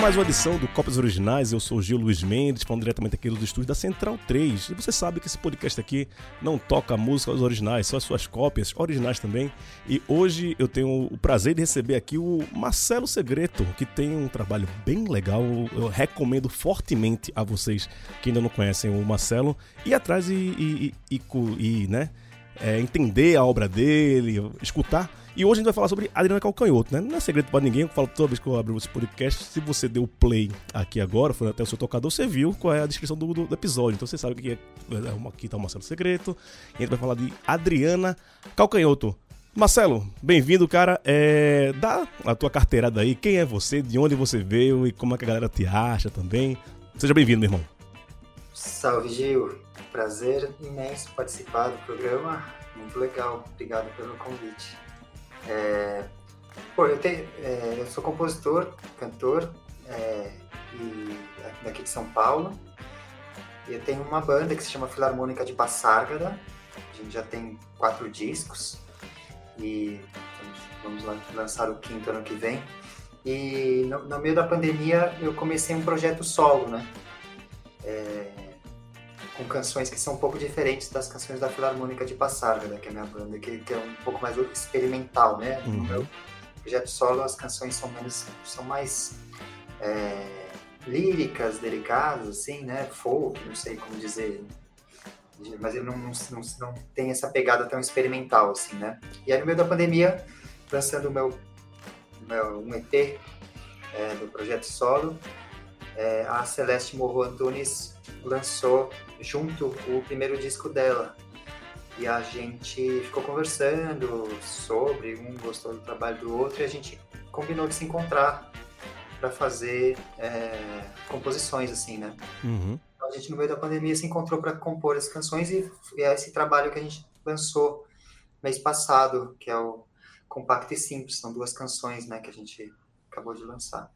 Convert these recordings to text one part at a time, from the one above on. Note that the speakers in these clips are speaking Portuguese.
Mais uma edição do Copas Originais. Eu sou o Gil Luiz Mendes, falando diretamente aqui dos estúdios da Central 3. E você sabe que esse podcast aqui não toca músicas originais, só as suas cópias originais também. E hoje eu tenho o prazer de receber aqui o Marcelo Segreto, que tem um trabalho bem legal. Eu recomendo fortemente a vocês que ainda não conhecem o Marcelo ir atrás e, e, e, e, e né, é, entender a obra dele, escutar e hoje a gente vai falar sobre Adriana Calcanhoto, né? Não é segredo para ninguém, eu falo toda vez que eu abro esse podcast. Se você deu play aqui agora, foi até o seu tocador, você viu qual é a descrição do, do, episódio. Então você sabe que é, é aqui tá o Marcelo Segreto. E a gente vai falar de Adriana Calcanhoto. Marcelo, bem-vindo, cara. É, dá a tua carteirada aí. Quem é você? De onde você veio? E como é que a galera te acha também? Seja bem-vindo, meu irmão. Salve, Gil. Prazer imenso participar do programa. Muito legal. Obrigado pelo convite. É, pô, eu, é, eu sou compositor, cantor, é, e daqui de São Paulo. E eu tenho uma banda que se chama Filarmônica de Passárgada. A gente já tem quatro discos e vamos lançar o quinto ano que vem. E no, no meio da pandemia eu comecei um projeto solo, né? É, com canções que são um pouco diferentes das canções da Filarmônica de Passarga, né, que é a minha banda, que, que, é um pouco mais experimental, né? Uhum. No meu projeto solo, as canções são menos, são mais é, líricas, delicadas, assim, né? Folk, não sei como dizer, mas ele não, não, não, não, tem essa pegada tão experimental, assim, né? E aí, no meio da pandemia, lançando o meu, meu um EP é, do projeto solo, a Celeste Morro Antunes lançou junto o primeiro disco dela. E a gente ficou conversando sobre, um gostou do trabalho do outro, e a gente combinou de se encontrar para fazer é, composições, assim, né? Uhum. Então, a gente, no meio da pandemia, se encontrou para compor as canções e, e é esse trabalho que a gente lançou mês passado, que é o Compacto e Simples. São duas canções, né, que a gente acabou de lançar.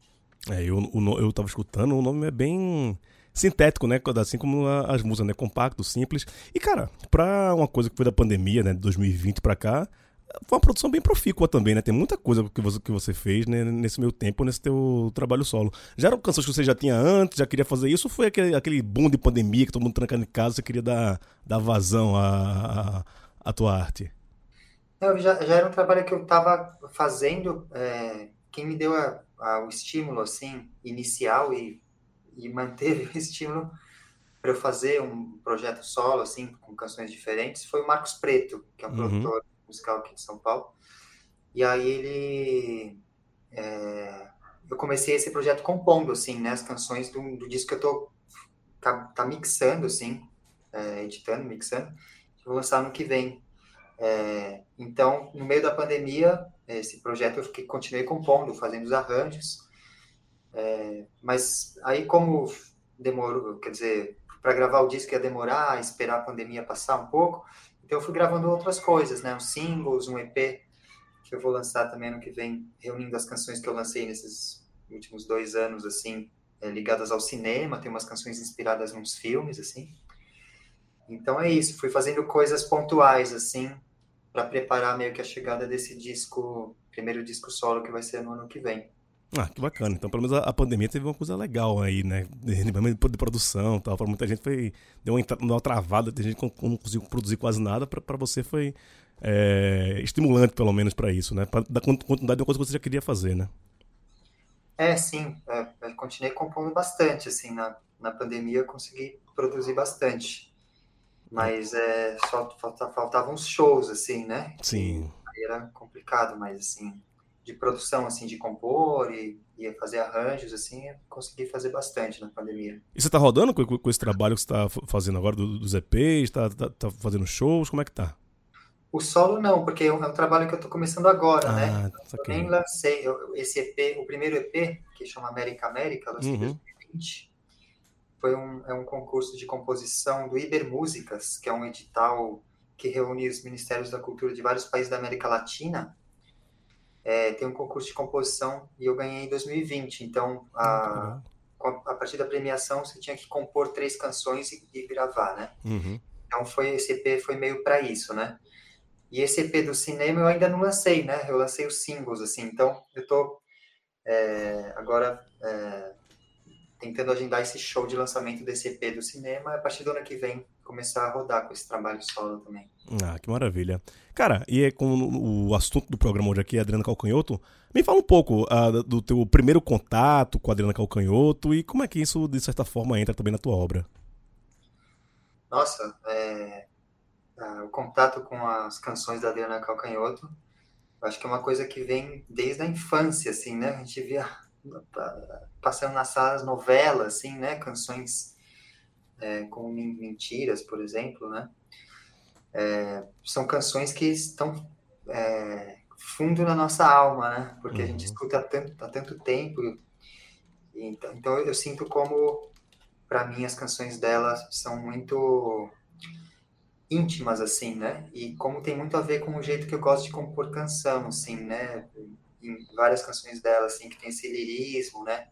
É, eu, eu, eu tava escutando, o nome é bem sintético, né? Assim como as músicas, né? Compacto, simples. E, cara, pra uma coisa que foi da pandemia, né? De 2020 pra cá, foi uma produção bem profícua também, né? Tem muita coisa que você, que você fez né? nesse meu tempo, nesse teu trabalho solo. Já eram canções que você já tinha antes, já queria fazer isso, ou foi aquele, aquele boom de pandemia que todo mundo trancando em casa, você queria dar, dar vazão à, à, à tua arte? Não, já, já era um trabalho que eu estava fazendo, é, quem me deu a, a, o estímulo, assim, inicial e e manteve o estímulo para eu fazer um projeto solo, assim, com canções diferentes, foi o Marcos Preto, que é um uhum. produtor musical aqui de São Paulo. E aí ele... É, eu comecei esse projeto compondo, assim, né, as canções do, do disco que eu tô tá, tá mixando, assim, é, editando, mixando, vou lançar no que vem. É, então, no meio da pandemia, esse projeto eu fiquei, continuei compondo, fazendo os arranjos, é, mas aí como demorou, quer dizer, para gravar o disco ia demorar, esperar a pandemia passar um pouco, então eu fui gravando outras coisas, né, uns singles, um EP que eu vou lançar também no que vem, reunindo as canções que eu lancei nesses últimos dois anos, assim, é, ligadas ao cinema, tem umas canções inspiradas nos filmes, assim. Então é isso, fui fazendo coisas pontuais, assim, para preparar meio que a chegada desse disco, primeiro disco solo que vai ser no ano que vem. Ah, que bacana. Então, pelo menos a, a, pandemia teve uma coisa legal aí, né? De, de, produção e tal. Para muita gente foi. Deu uma, uma travada, tem gente que não conseguiu produzir quase nada. Para você foi é, estimulante, pelo menos, para isso, né? Para dar continuidade de uma coisa que você já queria fazer, né? É, sim. É, eu continuei compondo bastante, assim. Na, na pandemia eu consegui produzir bastante. Mas é, só faltavam uns shows, assim, né? Sim. Aí era complicado, mas assim de produção, assim, de compor e, e fazer arranjos, assim, consegui fazer bastante na pandemia. E você está rodando com, com, esse trabalho que você está fazendo agora do, dos EPs? Está tá, tá fazendo shows? Como é que tá? O solo não, porque é um, é um trabalho que eu estou começando agora, né? ah, né? Eu nem lancei eu, esse EP, o primeiro EP, que chama América América, lancei em uhum. 2020. Foi um, é um concurso de composição do Iber Músicas, que é um edital que reúne os ministérios da cultura de vários países da América Latina é, tem um concurso de composição e eu ganhei em 2020. Então, a, a partir da premiação, você tinha que compor três canções e, e gravar, né? Uhum. Então, foi, esse EP foi meio para isso, né? E esse EP do cinema eu ainda não lancei, né? Eu lancei os singles, assim. Então, eu tô é, agora é, tentando agendar esse show de lançamento desse EP do cinema, a partir do ano que vem começar a rodar com esse trabalho solo também. Ah, que maravilha. Cara, e é com o assunto do programa hoje aqui, Adriana Calcanhoto, me fala um pouco uh, do teu primeiro contato com a Adriana Calcanhoto e como é que isso, de certa forma, entra também na tua obra. Nossa, é, o contato com as canções da Adriana Calcanhoto, acho que é uma coisa que vem desde a infância, assim, né? A gente via passando nas salas novelas, assim, né? Canções é, como Mentiras, por exemplo, né? É, são canções que estão é, fundo na nossa alma, né? Porque uhum. a gente uhum. escuta há tanto, há tanto tempo. Então, então eu sinto como, para mim, as canções dela são muito íntimas, assim, né? E como tem muito a ver com o jeito que eu gosto de compor canção, assim, né? Em várias canções dela, assim, que tem esse lirismo, né?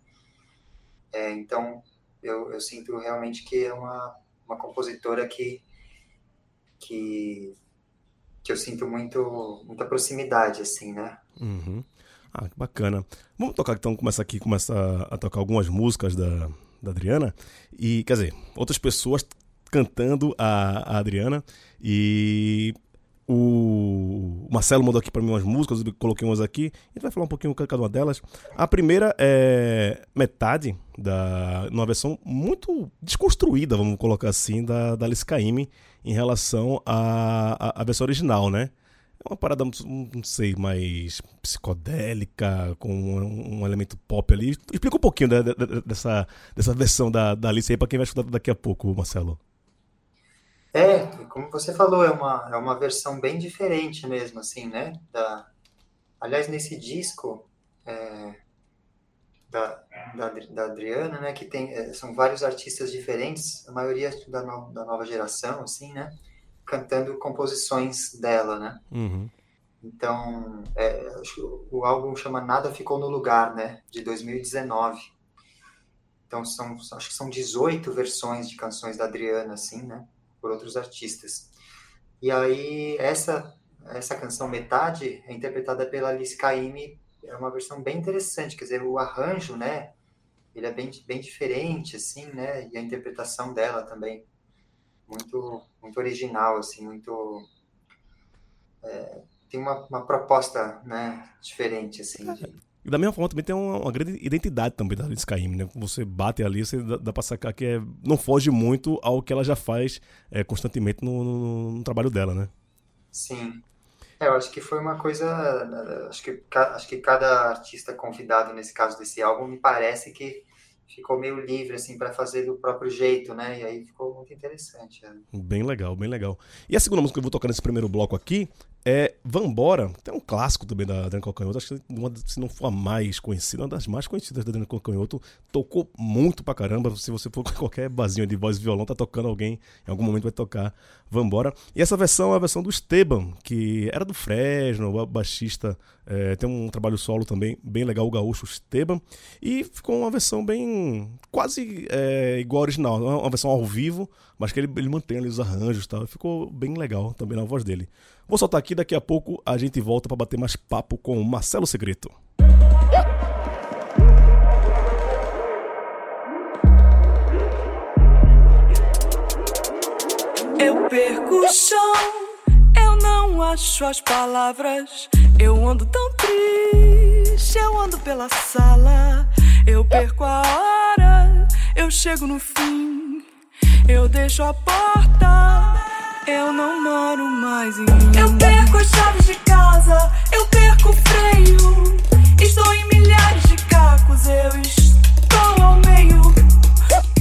É, então, eu, eu sinto realmente que é uma, uma compositora que, que, que eu sinto muito, muita proximidade, assim, né? Uhum. Ah, que bacana. Vamos tocar, então, começa aqui, começa a tocar algumas músicas da, da Adriana. E, quer dizer, outras pessoas cantando a, a Adriana. E o Marcelo mandou aqui para mim umas músicas, eu coloquei umas aqui. A gente vai falar um pouquinho cada uma delas. A primeira é metade, da, numa versão muito desconstruída, vamos colocar assim, da, da Alice Caymmi em relação à, à, versão original, né? É uma parada, não sei, mais psicodélica, com um, um elemento pop ali. Explica um pouquinho de, de, dessa, dessa versão da, da Alice aí para quem vai escutar daqui a pouco, Marcelo. É, como você falou, é uma, é uma versão bem diferente mesmo, assim, né? Da, aliás, nesse disco é, da, da, da, Adriana, né, que tem, é, são vários artistas diferentes, a maioria da, no, da nova geração, assim, né? Cantando composições dela, né? Uhum. Então, é, o álbum chama Nada Ficou no Lugar, né? De 2019. Então, são, acho que são 18 versões de canções da Adriana, assim, né? Por outros artistas. E aí, essa, essa canção Metade é interpretada pela Alice Caymmi, é uma versão bem interessante, quer dizer, o arranjo, né, ele é bem, bem diferente, assim, né, e a interpretação dela também, muito, muito original, assim, muito... É, tem uma, uma proposta, né, diferente, assim, e da mesma forma também tem uma, uma grande identidade também da Caymmi, né? Você bate ali, você dá, dá pra sacar que é, não foge muito ao que ela já faz é, constantemente no, no, no, trabalho dela, né? Sim. É, eu acho que foi uma coisa. Acho que, acho que cada artista convidado nesse caso desse álbum me parece que ficou meio livre, assim, para fazer do próprio jeito, né? E aí ficou muito interessante. Né? Bem legal, bem legal. E a segunda música que eu vou tocar nesse primeiro bloco aqui é Vambora, que é um clássico também da Adriana Calcanhoto, acho que uma, se não for a mais conhecida, uma das mais conhecidas da Adriana Calcanhoto, tocou muito pra caramba, se você for qualquer basinho de voz e violão, tá tocando alguém, em algum momento vai tocar Vambora. E essa versão é a versão do Esteban, que era do Fresno, baixista, é, tem um trabalho solo também bem legal, o gaúcho Esteban, e ficou uma versão bem, quase é, igual ao original, uma versão ao vivo, mas que ele, ele mantém ali os arranjos e tal, ficou bem legal também na voz dele. Vou soltar aqui, daqui a pouco a gente volta para bater mais papo com o Marcelo Segreto. Eu perco o chão, eu não acho as palavras. Eu ando tão triste, eu ando pela sala. Eu perco a hora, eu chego no fim, eu deixo a porta eu não moro mais em mim. Eu perco as chaves de casa, eu perco o freio. Estou em milhares de cacos, eu estou ao meio.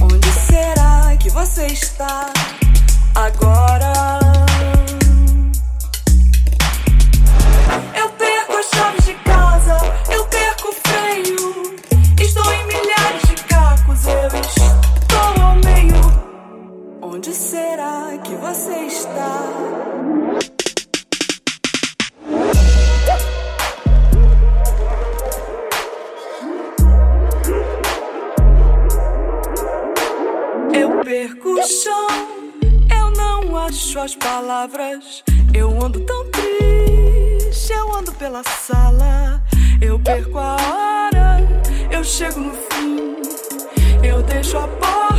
Onde será que você está agora? Eu perco as chaves de casa, Onde será que você está? Eu perco o chão, eu não acho as palavras. Eu ando tão triste, eu ando pela sala. Eu perco a hora, eu chego no fim. Eu deixo a porta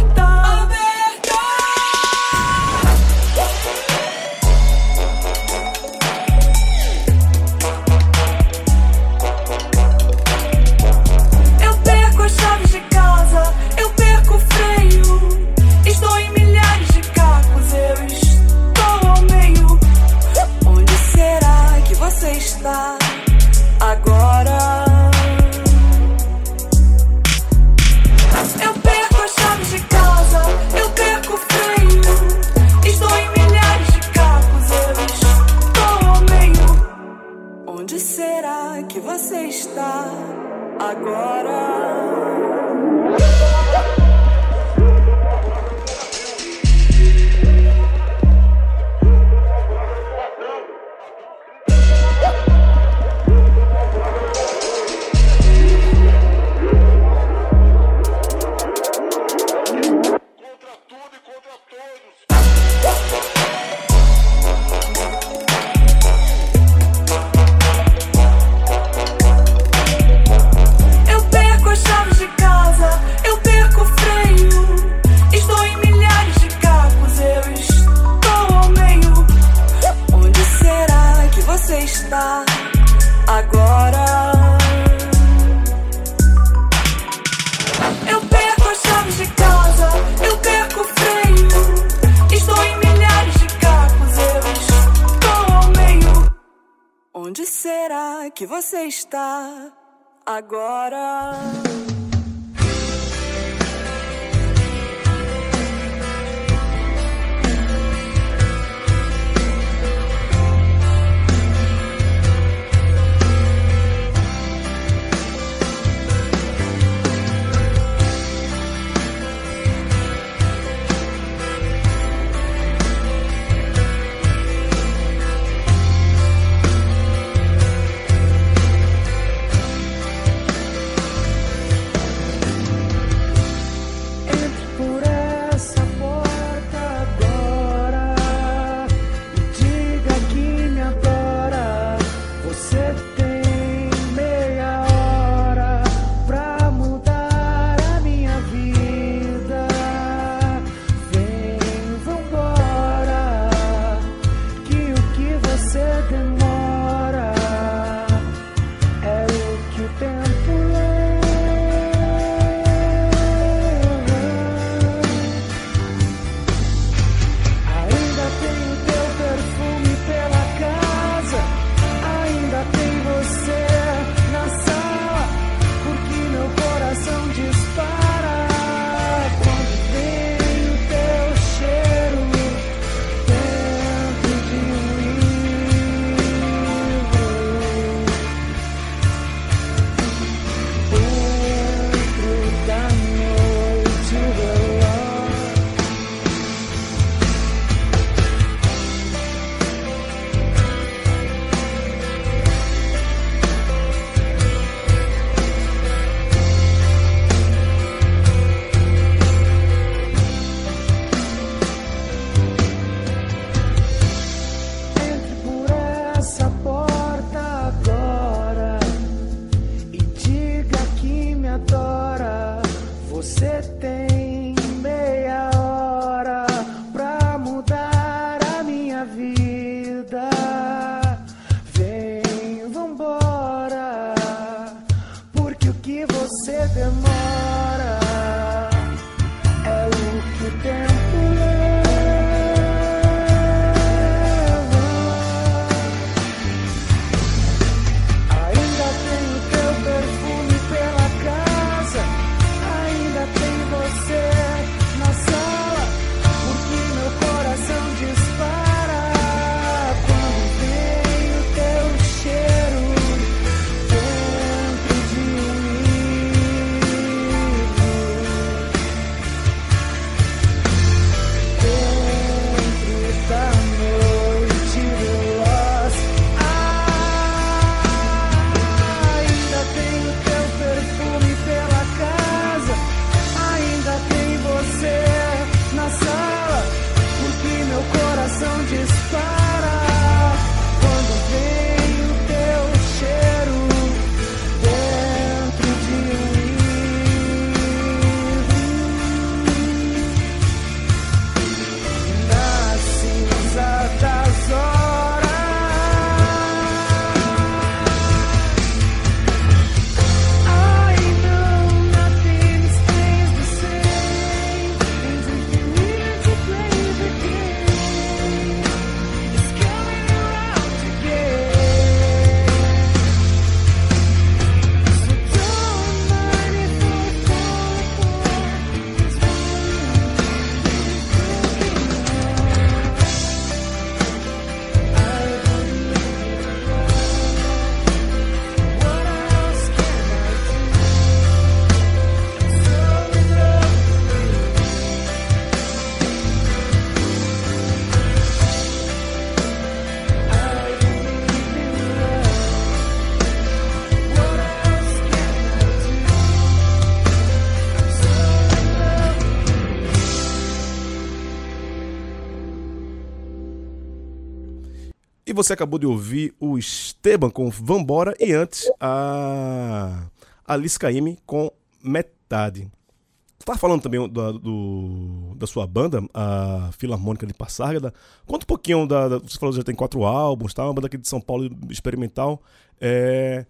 E você acabou de ouvir o Esteban com Vambora e antes a Alice Caymmi com Metade. Você estava falando também do, do, da sua banda, a Filarmônica de Passárgada. Conta um pouquinho da, da, Você falou que já tem quatro álbuns, tá? Uma banda aqui de São Paulo experimental. É,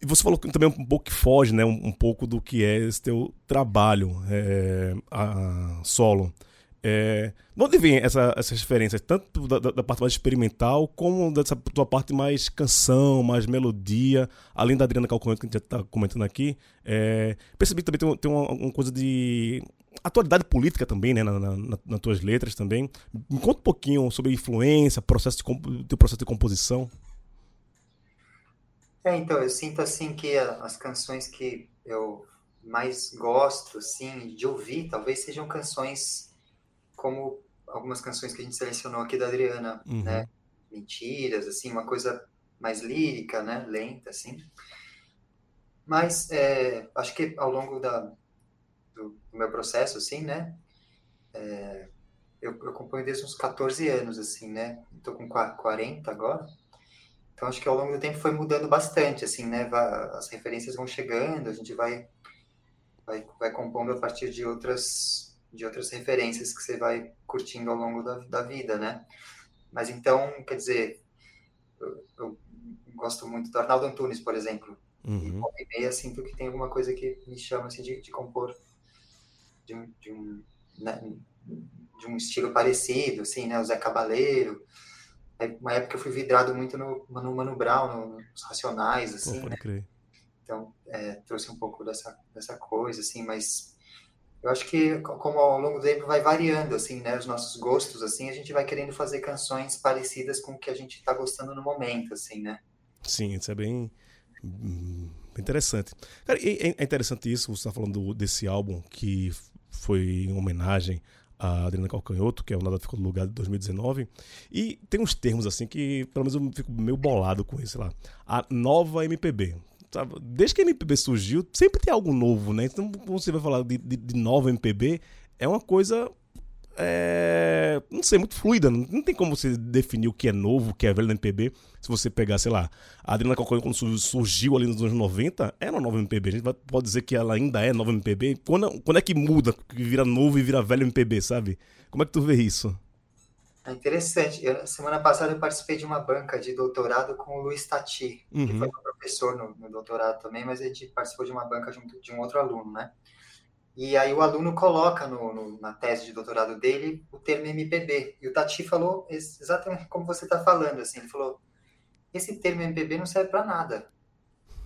e você falou também um pouco que foge, né? Um, um pouco do que é esse teu trabalho é, a, solo. É, de onde vem essa, essas referências, tanto da, da, parte mais experimental, como dessa tua parte mais canção, mais melodia, além da Adriana Calcanhoto, que a gente já está comentando aqui. É, percebi que também tem, tem uma, uma, coisa de atualidade política também, né, na, na, nas tuas letras também. Me conta um pouquinho sobre influência, processo de, teu processo de composição. É, então, eu sinto assim que as canções que eu mais gosto, assim, de ouvir, talvez sejam canções como algumas canções que a gente selecionou aqui da Adriana, uhum. né? Mentiras, assim, uma coisa mais lírica, né? Lenta, assim. Mas é, acho que ao longo da, do, do, meu processo, assim, né? É, eu, eu componho desde uns 14 anos, assim, né? Estou com 40 agora. Então acho que ao longo do tempo foi mudando bastante, assim, né? As referências vão chegando, a gente vai, vai, vai compondo a partir de outras de outras referências que você vai curtindo ao longo da, da vida, né? Mas então, quer dizer, eu, eu gosto muito do Arnaldo Antunes, por exemplo. Uhum. E meia sinto que tem alguma coisa que me chama assim, de, de compor de um, de, um, né, de um estilo parecido, assim, né? O Zé Cabaleiro. Uma época eu fui vidrado muito no, no Mano Brown, nos Racionais, assim, oh, né? Então, é, trouxe um pouco dessa, dessa coisa, assim, mas eu acho que como ao longo do tempo vai variando assim né os nossos gostos assim a gente vai querendo fazer canções parecidas com o que a gente está gostando no momento assim né sim isso é bem, bem interessante cara é, é interessante isso você está falando desse álbum que foi em homenagem a Adriana Calcanhoto, que é o Nada Ficou no Lugar de 2019. E tem uns termos assim que, pelo menos, eu fico meio bolado com isso, lá. A nova MPB sabe? Desde que a MPB surgiu, sempre tem algo novo, né? Então, quando você vai falar de, de, de nova MPB, é uma coisa. É, não sei, muito fluida. Não, não, tem como você definir o que é novo, o que é velho na MPB. Se você pegar, sei lá, a Adriana Calcanhoto, quando surgiu ali nos anos 90, era uma nova MPB. A gente pode dizer que ela ainda é nova MPB. Quando, quando é que muda, que vira novo e vira velho MPB, sabe? Como é que tu vê isso? É interessante. Eu, semana passada eu participei de uma banca de doutorado com o Luiz Tati, uhum. que foi meu professor no, no, doutorado também, mas a gente participou de uma banca junto de um outro aluno, né? E aí o aluno coloca no, no, na tese de doutorado dele o termo MPB. E o Tati falou exatamente como você está falando, assim, ele falou, esse termo MPB não serve para nada,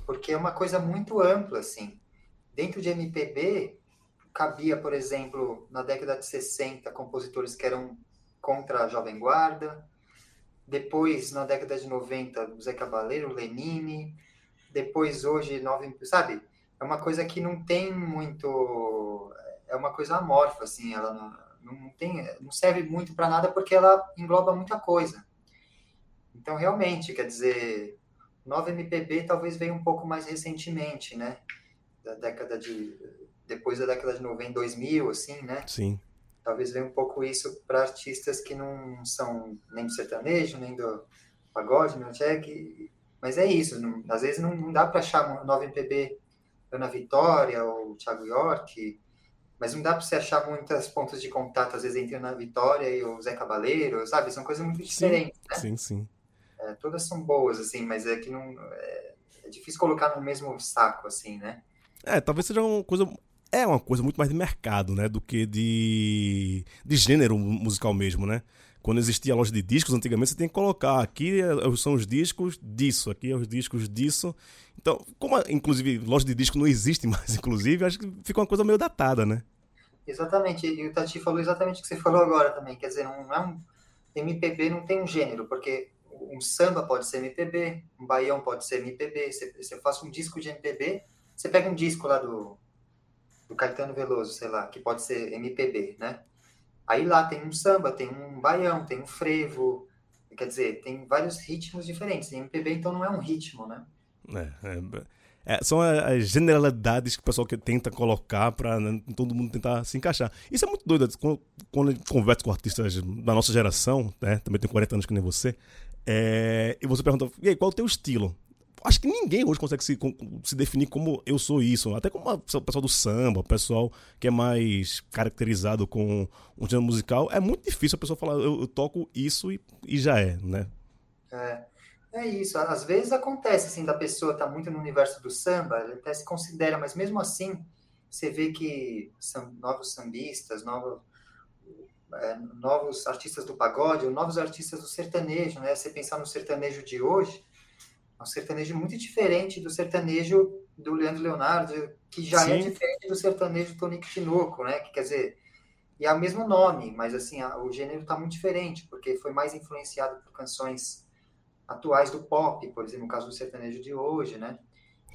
porque é uma coisa muito ampla, assim. Dentro de MPB, cabia, por exemplo, na década de 60, compositores que eram contra a Jovem Guarda. Depois, na década de 90, Zé Cabaleiro, Lenine. Depois, hoje, nove, sabe? É uma coisa que não tem muito. É uma coisa amorfa, assim. Ela não, não, tem, não serve muito para nada porque ela engloba muita coisa. Então, realmente, quer dizer, nova MPB talvez veio um pouco mais recentemente, né? Da década de. Depois da década de 90, 2000, assim, né? Sim talvez venha um pouco isso para artistas que não são nem do sertanejo, nem do pagode, não check, mas é isso, não, às vezes não, não dá para achar nova MPB Ana Vitória ou Thiago York, mas não dá para você achar muitos pontos de contato, às vezes, entre Ana Vitória e o Zé Cabaleiro, sabe? São coisas muito diferentes, sim, né? Sim, sim. É, todas são boas, assim, mas é que não... É, é difícil colocar no mesmo saco, assim, né? É, talvez seja uma coisa é uma coisa muito mais de mercado, né? Do que de, de gênero musical mesmo, né? Quando existia a loja de discos, antigamente você tem que colocar aqui é, são os discos disso, aqui é os discos disso. Então, como inclusive loja de disco não existe mais, inclusive, acho que fica uma coisa meio datada, né? Exatamente, e o Tati falou exatamente o que você falou agora também, quer dizer, é um MPB não tem um gênero, porque um samba pode ser MPB, um baião pode ser MPB, você, você faz um disco de MPB, você pega um disco lá do do Caetano Veloso, sei lá, que pode ser MPB, né? Aí lá tem um samba, tem um baião, tem um frevo, quer dizer, tem vários ritmos diferentes. E MPB, então, não é um ritmo, né? É, é, é, são as generalidades que o pessoal que tenta colocar para né, todo mundo tentar se encaixar. Isso é muito doido. Quando, quando converso com artistas da nossa geração, né, também tenho 40 anos que nem você, É, e você perguntou, e aí, qual é o teu estilo? Acho que ninguém hoje consegue se, se definir como eu sou isso. Até como o pessoal do samba, o pessoal que é mais caracterizado com um gênero musical. É muito difícil a pessoa falar, eu, eu toco isso e, e, já é, né? É, é isso. Às vezes acontece, assim, da pessoa estar tá muito no universo do samba, até se considera, mas mesmo assim, você vê que são novos sambistas, novos é, novos artistas do pagode, novos artistas do sertanejo, né? Você pensar no sertanejo de hoje, é um sertanejo muito diferente do sertanejo do Leandro Leonardo, que já é Sim. é diferente do sertanejo do Tonico Tinoco, né? Que quer dizer, e é o mesmo nome, mas assim, o gênero está muito diferente, porque foi mais influenciado por canções atuais do pop, por exemplo, no caso do sertanejo de hoje, né?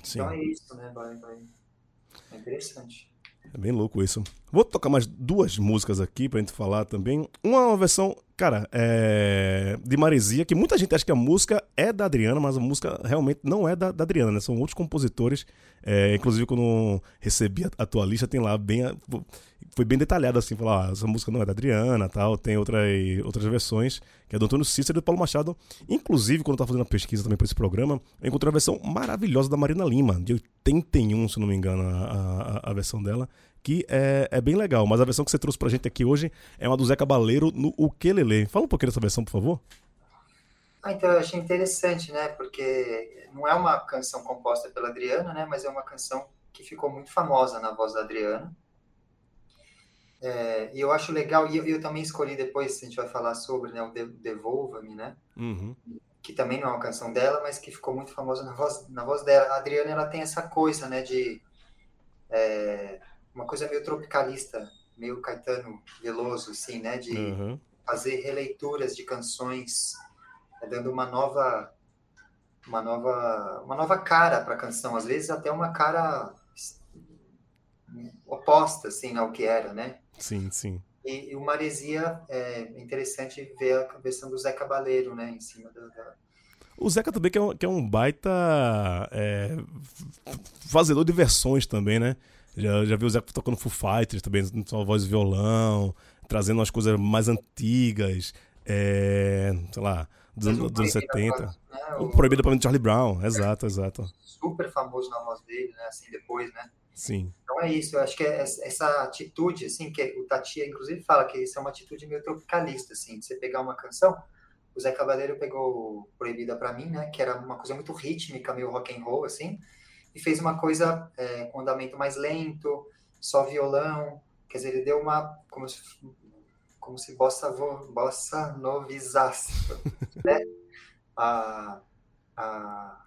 Sim. Então é isso, né? Vai, vai. É interessante. É bem louco isso. Vou tocar mais duas músicas aqui pra gente falar também. Uma, uma versão, cara, é... de Maresia, que muita gente acha que a música é da Adriana, mas a música realmente não é da, da Adriana, né? São outros compositores. É... Inclusive, quando recebi a, a tua lista, tem lá bem. Foi bem detalhado assim, falar, ah, essa música não é da Adriana tal, tem outras, outras versões, que é do Antônio Cícero e do Paulo Machado. Inclusive, quando eu tava fazendo a pesquisa também para esse programa, eu encontrei a versão maravilhosa da Marina Lima, de 81, se não me engano, a, a, a versão dela que é, é bem legal. Mas a versão que você trouxe pra gente aqui hoje é uma do Zé Cabaleiro no Ukelele. Fala um pouquinho dessa versão, por favor. Ah, então eu achei interessante, né? Porque não é uma canção composta pela Adriana, né? Mas é uma canção que ficou muito famosa na voz da Adriana. É, e eu acho legal, e eu, eu, também escolhi depois, a gente vai falar sobre né, o Devolva-me, né? Uhum. Que também não é uma canção dela, mas que ficou muito famosa na voz, na voz dela. A Adriana, ela tem essa coisa, né, de... É, uma coisa meio tropicalista, meio Caetano Veloso, assim, né? De uhum. fazer releituras de canções, né, dando uma nova, uma nova, uma nova cara para a canção. Às vezes até uma cara oposta, assim, ao que era, né? Sim, sim. E, e o Maresia é interessante ver a versão do Zé Cabaleiro, né? Em cima da, da... O Zeca também que é um, que é um baita é, fazedor de versões também, né? Já, já vi o Zé tocando Foo Fighters também, sua voz e violão, trazendo umas coisas mais antigas, é, sei lá, dos, anos, dos anos 70. Né? O Proibido para Charlie Brown, exato, exato. Super famoso na voz dele, né? Assim, depois, né? Sim. Então é isso, eu acho que é essa atitude, assim, que o Tatia, inclusive, fala que isso é uma atitude meio tropicalista, assim, de você pegar uma canção. O Zé Cavaleiro pegou Proibida para mim, né? Que era uma coisa muito rítmica, meio rock and roll, assim e fez uma coisa é, com andamento mais lento, só violão, quer dizer, ele deu uma como se como se bossa bossa novizasse, né? A, a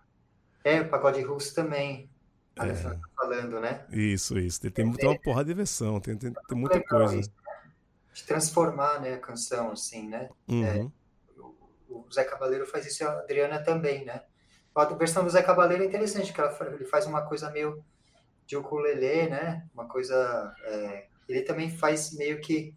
é o pagode russo também. A é. tá falando, né? Isso, isso. Tem, tem, tem uma porrada de versão, tem, tem, tem muita coisa. Isso, de transformar né, a canção, assim, né? Uhum. É, o, o Zé Cabaleiro faz isso e a Adriana também, né? A versão do Zé Cabaleiro é interessante, que ele faz uma coisa meio de ukulele, né? Uma coisa... É, ele também faz meio que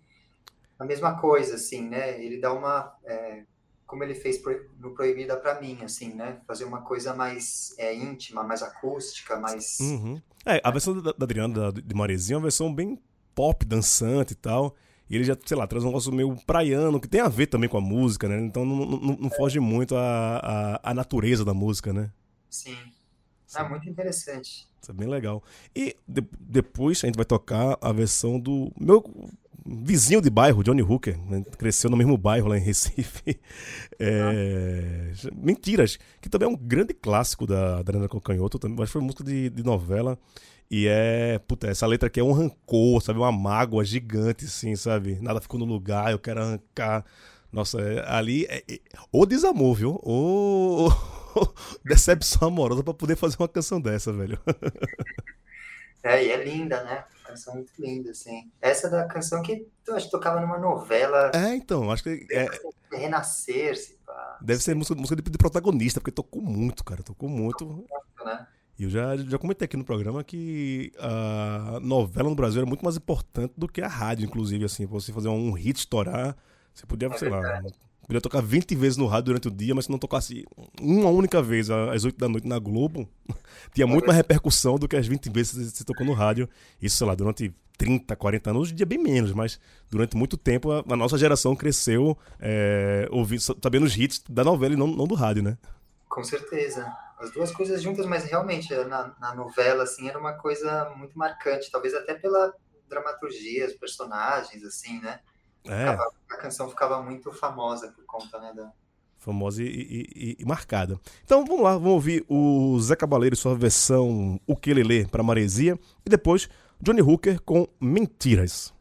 a mesma coisa, assim, né? Ele dá uma... É, como ele fez no Proibida para mim, assim, né? Fazer uma coisa mais é, íntima, mais acústica, mais... Uhum. É, a versão da, da Adriana, da, de Marezinha, é uma versão bem pop, dançante e tal. E ele já, sei lá, traz um negócio meio praiano, que tem a ver também com a música, né? Então não, não, não foge muito a, a, a, natureza da música, né? Sim. É muito interessante. Isso é bem legal. E de, depois a gente vai tocar a versão do meu vizinho de bairro, Johnny Hooker. Né? Cresceu no mesmo bairro lá em Recife. É... Mentiras, que também é um grande clássico da Adriana Cocanhoto. Também, acho que foi música de, de novela. E é, puta, essa letra aqui é um rancor, sabe? Uma mágoa gigante, assim, sabe? Nada ficou no lugar, eu quero arrancar. Nossa, é, ali é, é, ou desamor, viu? Ou, ou decepção amorosa para poder fazer uma canção dessa, velho. É, e é linda, né? Canção muito linda, assim. Essa é da canção que eu acho que tocava numa novela. É, então, acho que. É... Renascer, se pá. Deve ser música, música de, de protagonista, porque tocou muito, cara. Tocou muito. Tocou muito, né? E eu já, já comentei aqui no programa que a novela no Brasil era muito mais importante do que a rádio, inclusive, assim, pra você fazer um hit estourar, você podia, é sei lá, podia tocar 20 vezes no rádio durante o dia, mas se não tocasse uma única vez às 8 da noite na Globo, tinha muito mais repercussão do que as 20 vezes que você tocou no rádio. Isso, sei lá, durante 30, 40 anos, hoje em dia bem menos, mas durante muito tempo a, a nossa geração cresceu é, ouvindo, sabendo os hits da novela e não, não do rádio, né? Com certeza. As duas coisas juntas, mas realmente na, na novela, assim, era uma coisa muito marcante, talvez até pela dramaturgia, os personagens, assim, né? É. A canção ficava muito famosa por conta, né, da, famosa e, e, e, marcada. Então vamos lá, vamos ouvir o Zé Cabaleiro sua versão Ukelele para Maresia e depois Johnny Hooker com Mentiras.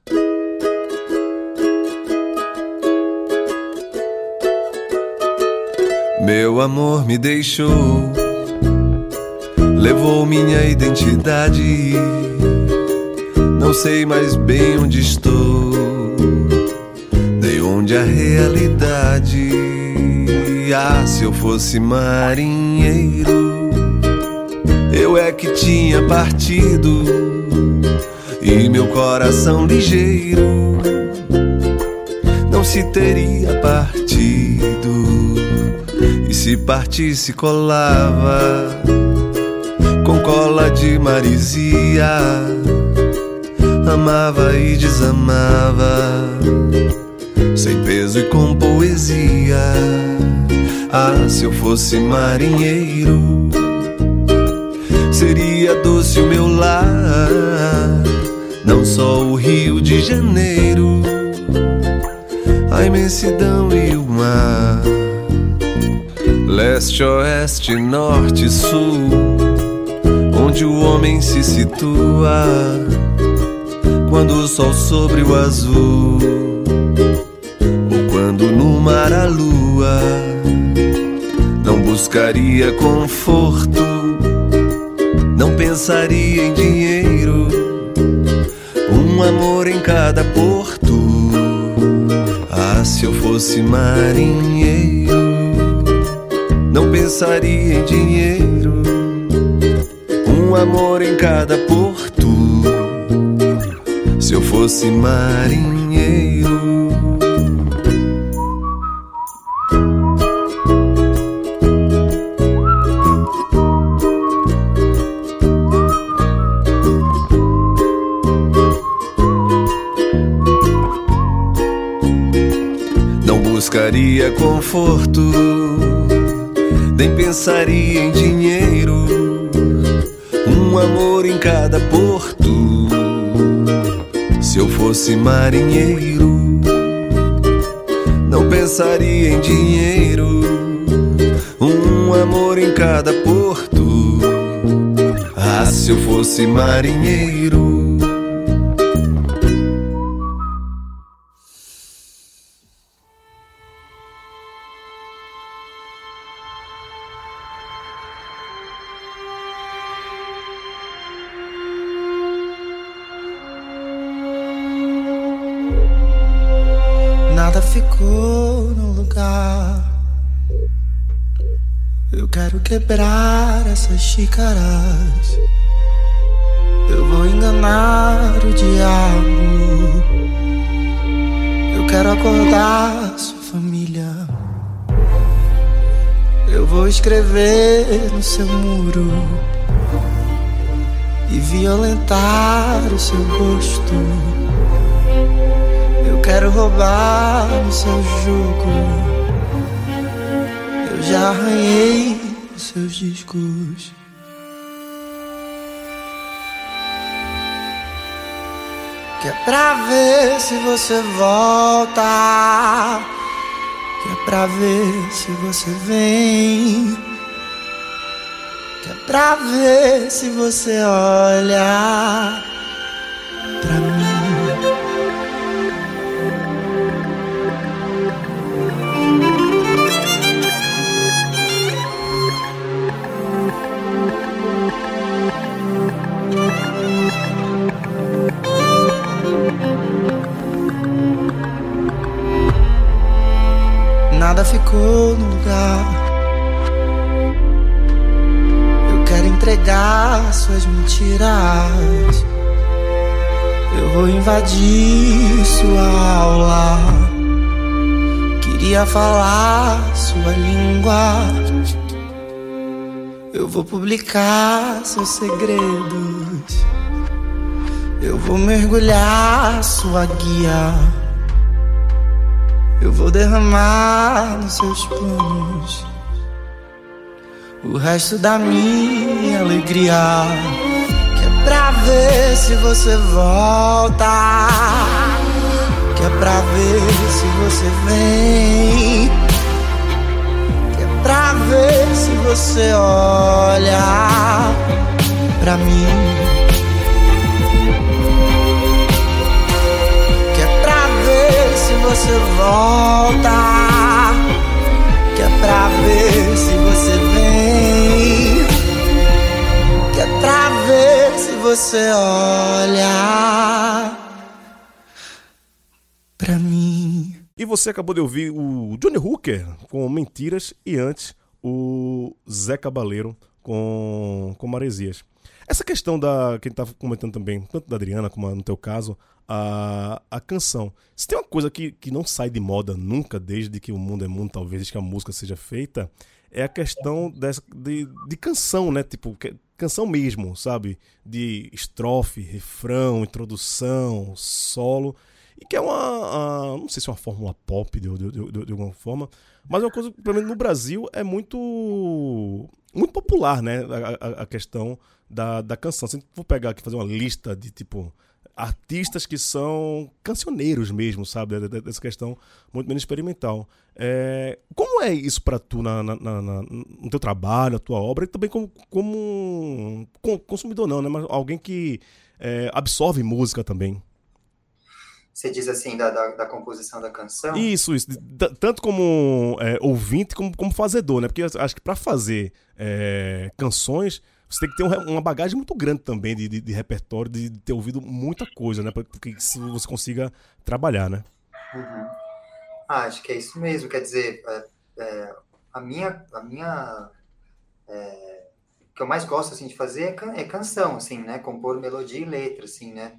Meu amor me deixou, levou minha identidade. Não sei mais bem onde estou, de onde a realidade. Ah, se eu fosse marinheiro, eu é que tinha partido e meu coração ligeiro não se teria partido. E se partisse, colava com cola de marisia. Amava e desamava, sem peso e com poesia. Ah, se eu fosse marinheiro, seria doce o meu lar não só o Rio de Janeiro, a imensidão e o mar, leste, oeste, norte, sul, onde o homem se situa quando o sol sobre o azul, ou quando no mar a lua não buscaria conforto, não pensaria em dinheiro um amor em cada porto. Ah, se eu fosse marinheiro, não pensaria em dinheiro. Um amor em cada porto. Se eu fosse marinheiro. buscaria conforto, nem pensaria em dinheiro. Um amor em cada porto. Se eu fosse marinheiro, não pensaria em dinheiro. Um amor em cada porto. Ah, se eu fosse marinheiro. Quebrar essas xícaras. Eu vou enganar o diabo. Eu quero acordar sua família. Eu vou escrever no seu muro e violentar o seu gosto. Eu quero roubar o seu jugo. Eu já arranhei seus discos. Que é pra ver se você volta. Que é pra ver se você vem. Que é pra ver se você olha pra mim. Nada ficou no lugar. Eu quero entregar suas mentiras. Eu vou invadir sua aula. Queria falar sua língua. Eu vou publicar seus segredos. Eu vou mergulhar sua guia. Eu vou derramar nos seus planos o resto da minha alegria. Que é pra ver se você volta. Que é pra ver se você vem. Que é pra ver se você olha pra mim. Você volta. Que é pra ver se você vem. Que é pra ver se você olha pra mim. E você acabou de ouvir o Johnny Hooker com Mentiras e antes o Zé Cabaleiro com, com Maresias. Essa questão da. que a gente estava comentando também, tanto da Adriana como no teu caso, a, a canção. Se tem uma coisa que, que não sai de moda nunca, desde que o mundo é mundo, talvez, desde que a música seja feita, é a questão dessa, de, de canção, né? Tipo, canção mesmo, sabe? De estrofe, refrão, introdução, solo. E que é uma. a- não sei se é uma fórmula pop de, de, de, de alguma forma, mas é uma coisa pelo menos no Brasil, é muito. Muito popular, né? A, a- a questão da, da canção. Se for pegar aqui fazer uma lista de tipo. Artistas que são cancioneiros mesmo, sabe? De- de- Dessa questão muito menos experimental. É, como é isso pra tu na, na- na- no teu trabalho, na tua obra, e também como, como um con- consumidor não, né? Mas alguém que é, absorve música também. Você diz assim, da, da, da composição da canção? Isso, isso. Tanto como é, ouvinte como, como fazedor, né? Porque eu acho que pra fazer é, canções, você tem que ter um uma bagagem muito grande também de, de- de repertório, de, ter ouvido muita coisa, né? Pra que você consiga trabalhar, né? Uhum. Ah, acho que é isso mesmo. Quer dizer, é, é, a minha, a minha, é, o que eu mais gosto assim de fazer é, can- é canção, assim, né? Compor melodia e letra, assim, né?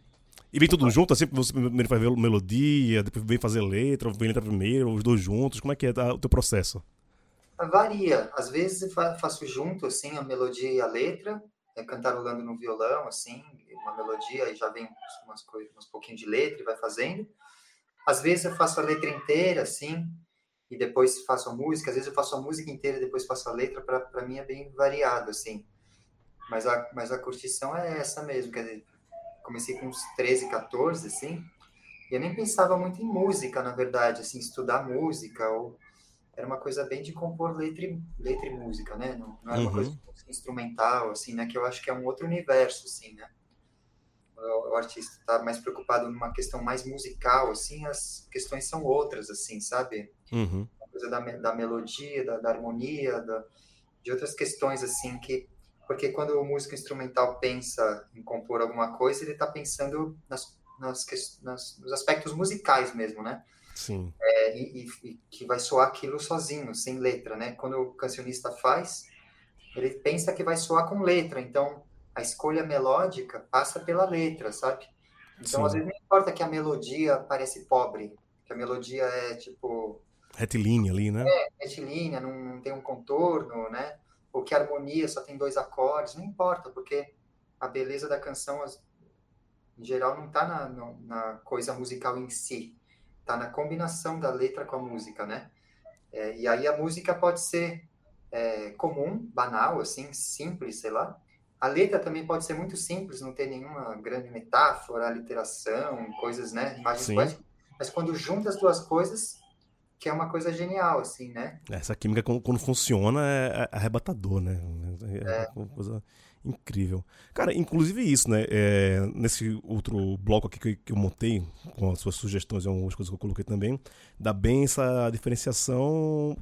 E vem tudo junto, assim, você primeiro faz melodia, depois vem fazer letra, vem letra primeiro, os dois juntos. Como é que é tá, o teu processo? Varia. Às vezes faço junto, assim, a melodia e a letra, é, cantarolando no violão, assim, uma melodia e já vem umas coisas, uns pouquinho de letra e vai fazendo. Às vezes eu faço a letra inteira, assim, e depois faço a música. Às vezes eu faço a música inteira e depois faço a letra. Para mim é bem variado, assim. Mas a, mas a curtição é essa mesmo. Quer dizer, comecei com uns 13, 14, assim, e eu nem pensava muito em música, na verdade, assim, estudar música ou era uma coisa bem de compor letra e, letra e música, né? Não, não era uma Uhum. coisa de música instrumental, assim, né? Que eu acho que é um outro universo, assim, né? O, o artista está mais preocupado numa questão mais musical, assim, as questões são outras, assim, sabe? Uhum. A coisa da, da melodia, da, da harmonia, da, de outras questões, assim, que... Porque quando o músico instrumental pensa em compor alguma coisa, ele está pensando nas, nas, nas, nos aspectos musicais mesmo, né? Sim. É, e, e- e que vai soar aquilo sozinho, sem letra, né? Quando o cancionista faz, ele pensa que vai soar com letra, então a escolha melódica passa pela letra, sabe? Então, Sim. às vezes, não importa que a melodia parece pobre, que a melodia é, tipo, Retilínea ali, né? retilínea, não, não tem um contorno, né? Ou que harmonia só tem dois acordes, não importa, porque a beleza da canção, em geral, não está na, na coisa musical em si, está na combinação da letra com a música, né? É, e aí a música pode ser é, comum, banal, assim, simples, sei lá. A letra também pode ser muito simples, não ter nenhuma grande metáfora, literação, coisas, né? Imagens poéticas. Mas quando junta as duas coisas, que é uma coisa genial, assim, né? Essa química, quando, funciona, é é arrebatador, né? É uma coisa incrível. Cara, inclusive isso, né? É, nesse outro bloco aqui que, eu montei, com as suas sugestões e algumas coisas que eu coloquei também, dá bem essa diferenciação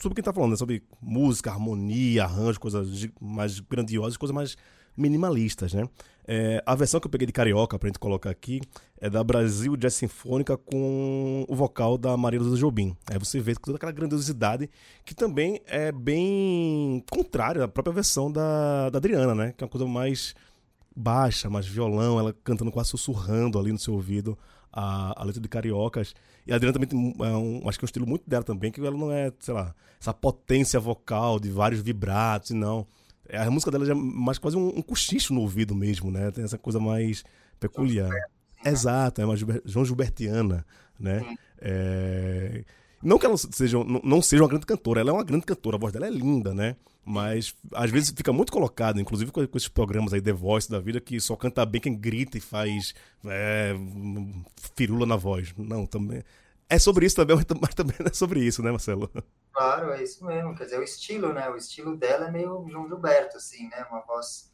sobre quem tá falando, né? Sobre música, harmonia, arranjo, coisas mais grandiosas, coisas mais minimalistas, né? É, a versão que eu peguei de Carioca, pra gente colocar aqui, é da Brasil Jazz Sinfônica com o vocal da Maria Luísa Jobim. Aí você vê toda aquela grandiosidade que também é bem contrária à própria versão da, da Adriana, né? Que é uma coisa mais baixa, mais violão, ela cantando quase sussurrando ali no seu ouvido a, a letra de Cariocas. E a Adriana também tem é um- acho que é um estilo muito dela também, que ela não é, sei lá, essa potência vocal de vários vibratos, não. É, a música dela já é mais quase um, um cochicho no ouvido mesmo, né? Tem essa coisa mais peculiar. Exato, é uma Gilber, João Gilbertiana, né? É, não que ela seja, não, não seja uma grande cantora, ela é uma grande cantora, a voz dela é linda, né? Mas às vezes fica muito colocado, inclusive com, com esses programas aí, The Voice da vida, que só canta bem quem grita e faz é, firula na voz. Não, também. É sobre isso também, mas também não é sobre isso, né, Marcelo? Claro, é isso mesmo. Quer dizer, o estilo, né? O estilo dela é meio João Gilberto, assim, né? Uma voz.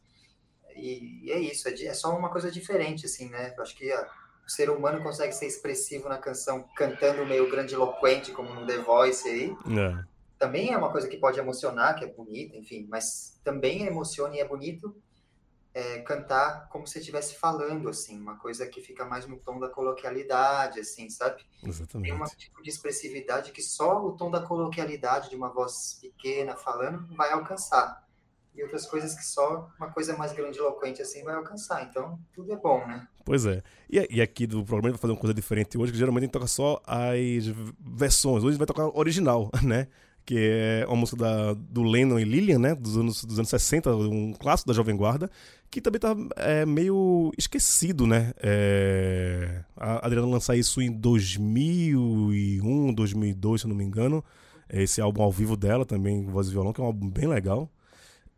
E, e é isso, é, é, só uma coisa diferente, assim, né? Eu acho que a, o ser humano consegue ser expressivo na canção cantando meio grandiloquente, como no The Voice aí. É. Também é uma coisa que pode emocionar, que é bonita, enfim, mas também emociona e é bonito é, cantar como se estivesse falando, assim, uma coisa que fica mais no tom da coloquialidade, assim, sabe? Exatamente. Tem um tipo de expressividade que só o tom da coloquialidade de uma voz pequena falando vai alcançar. E outras coisas que só uma coisa mais grandiloquente assim vai alcançar. Então, tudo é bom, né? Pois é. E, e aqui do programa vai fazer uma coisa diferente hoje, que geralmente a gente toca só as versões. Hoje a gente vai tocar original, né? Que é uma música da, do Lennon e Lillian, né, dos anos, dos anos 60, um clássico da Jovem Guarda, que também tá é, meio esquecido, né? É, a Adriana lançou isso em 2001, 2002, se eu não me engano. Esse álbum ao vivo dela também, Voz e Violão, que é um álbum bem legal.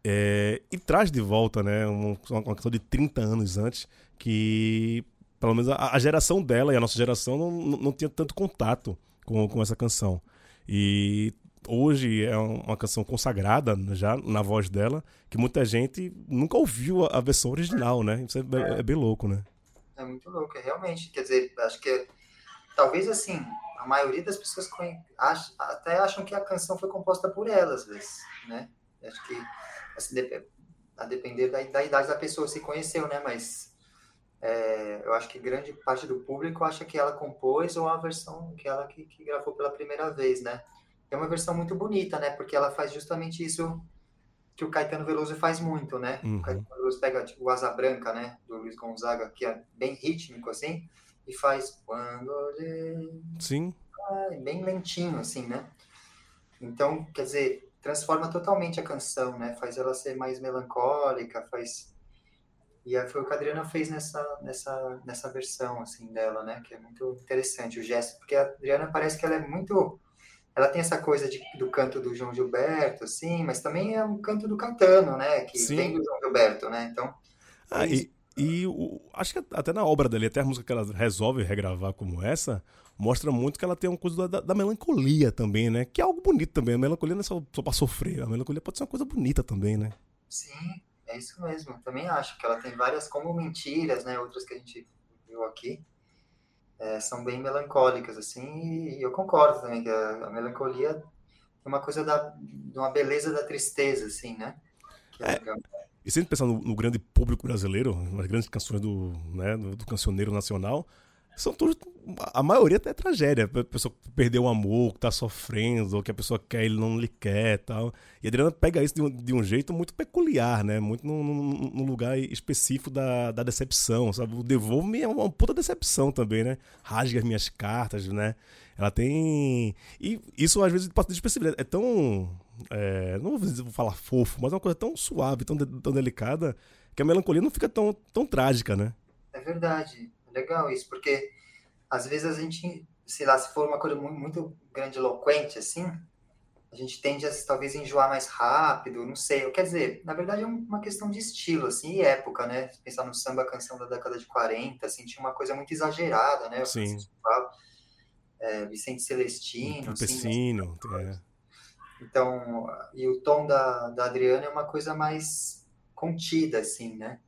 É, e traz de volta, né, uma, uma questão de 30 anos antes, que pelo menos a, a geração dela e a nossa geração não, não, não tinha tanto contato com, com essa canção. E hoje é uma canção consagrada já na voz dela, que muita gente nunca ouviu a versão original, né? Isso é, é, é bem louco, né? É muito louco, é realmente. Quer dizer, acho que talvez assim, a maioria das pessoas acha, até acham que a canção foi composta por ela, às vezes, né? Acho que assim, a depender da, da idade da pessoa se conheceu, né? Mas é, eu acho que grande parte do público acha que ela compôs ou a versão que ela que, que gravou pela primeira vez, né? É uma versão muito bonita, né? Porque ela faz justamente isso que o Caetano Veloso faz muito, né? Uhum. O Caetano Veloso pega tipo, o Asa Branca, né? Do Luiz Gonzaga, que é bem rítmico, assim, e faz quando Sim. bem lentinho, assim, né? Então, quer dizer, transforma totalmente a canção, né? Faz ela ser mais melancólica, faz e foi o que a Adriana fez nessa, nessa, nessa versão, assim, dela, né? Que é muito interessante o gesto, porque a Adriana parece que ela é muito ela tem essa coisa de, do canto do João Gilberto, assim, mas também é um canto do Caetano, né? Que Sim. vem do João Gilberto, né? Então. Ah, é e, e o, acho que até na obra dele, até a música que ela resolve regravar como essa, mostra muito que ela tem uma coisa da, da melancolia também, né? Que é algo bonito também. A melancolia não é só, só pra sofrer, a melancolia pode ser uma coisa bonita também, né? Sim, é isso mesmo. Também acho que ela tem várias como mentiras, né? Outras que a gente viu aqui é, são bem melancólicas, assim, e eu concordo também que a, a melancolia é uma coisa da, de uma beleza da tristeza, assim, né? É, é e sempre pensando no, no, grande público brasileiro, nas grandes canções do, né, do, do cancioneiro nacional, são todos. A maioria até é tragédia. A pessoa perdeu o amor, que tá sofrendo, ou que a pessoa quer ele não lhe quer tal. E a Adriana pega isso de um, de um jeito muito peculiar, né? Muito no lugar específico da, da decepção, sabe? O Devolve-me é uma puta decepção também, né? Rasga as minhas cartas, né? Ela tem. E isso às vezes passa despercebido. É tão. É, não vou falar fofo, mas é uma coisa tão suave, tão, de, tão delicada, que a melancolia não fica tão, tão trágica, né? É verdade legal isso, porque às vezes a gente, sei lá, se for uma coisa muito, muito grandiloquente, assim, a gente tende a talvez enjoar mais rápido, não sei. Quer dizer, na verdade é uma questão de estilo, assim, e época, né? Pensar no samba canção da década de 40, assim, tinha uma coisa muito exagerada, né? Sim. É, Vicente Celestino. Campesino, assim, é. Então, e o tom da, da Adriana é uma coisa mais contida, assim, né?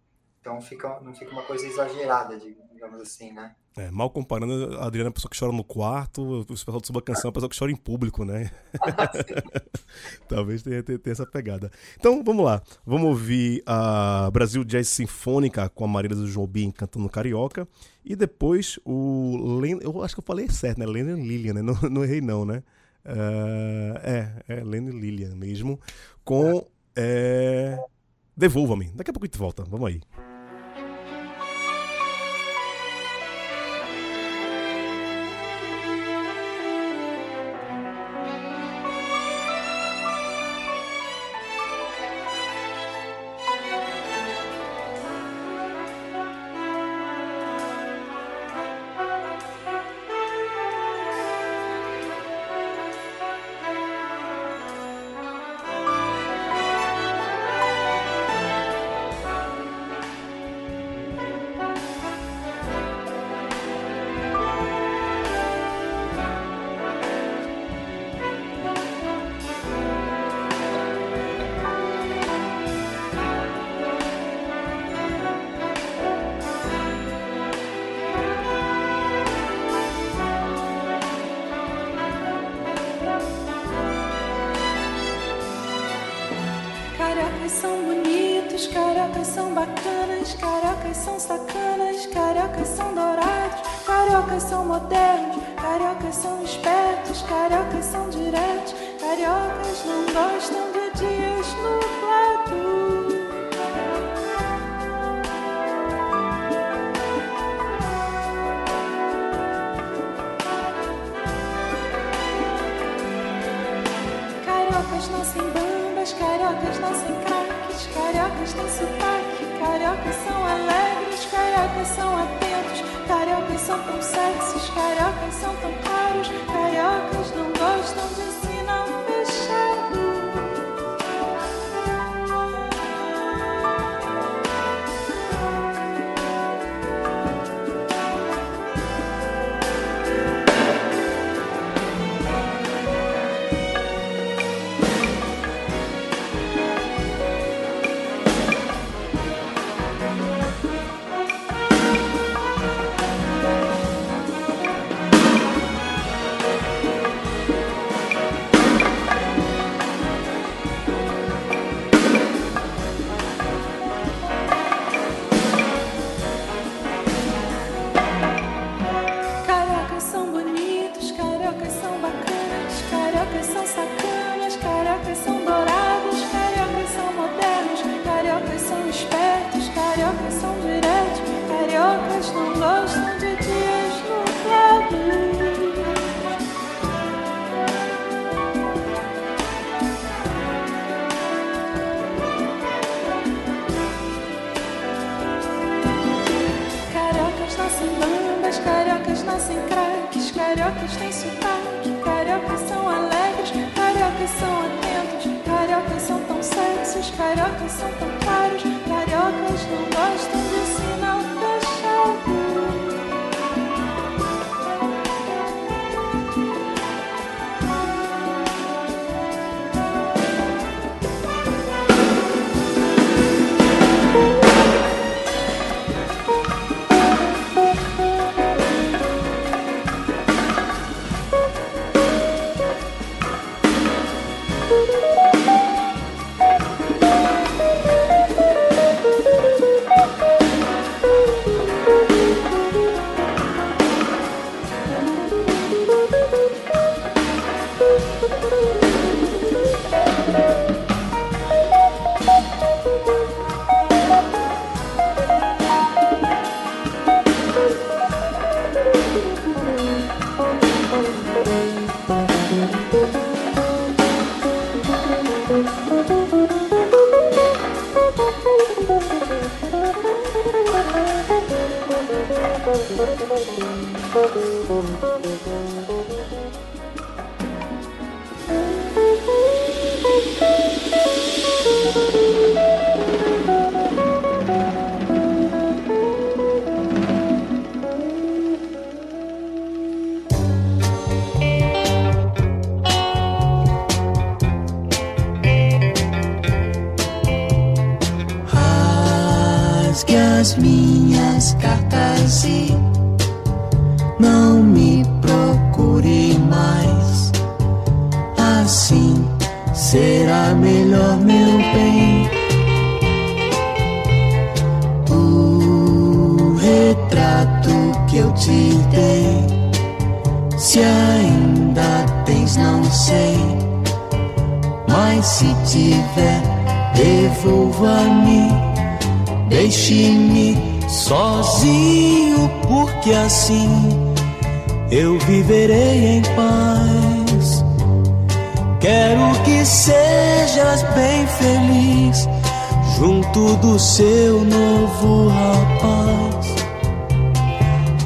Então fica, não fica uma coisa exagerada, digamos assim, né? É, mal comparando, a Adriana é a pessoa que chora no quarto, o pessoal do Suba Canção é a pessoa que chora em público, né? Talvez tenha, tenha, tenha, essa pegada. Então, vamos lá. Vamos ouvir a Brasil Jazz Sinfônica com a Marília do Jobim cantando Carioca. E depois o... Len... Eu acho que eu falei certo, né? Lennon Lilian, né? Não, não errei não, né? Uh, é, é Lennon Lilian mesmo. Com... É... Devolva-me. Daqui a pouco a gente volta. Vamos aí. Thank you. quase. Não me procure mais, assim será melhor, meu bem. O retrato que eu te dei, se ainda tens, não sei, mas se tiver, devolva-me, deixe-me sozinho, porque assim eu viverei em paz. Quero que sejas bem feliz junto do seu novo rapaz.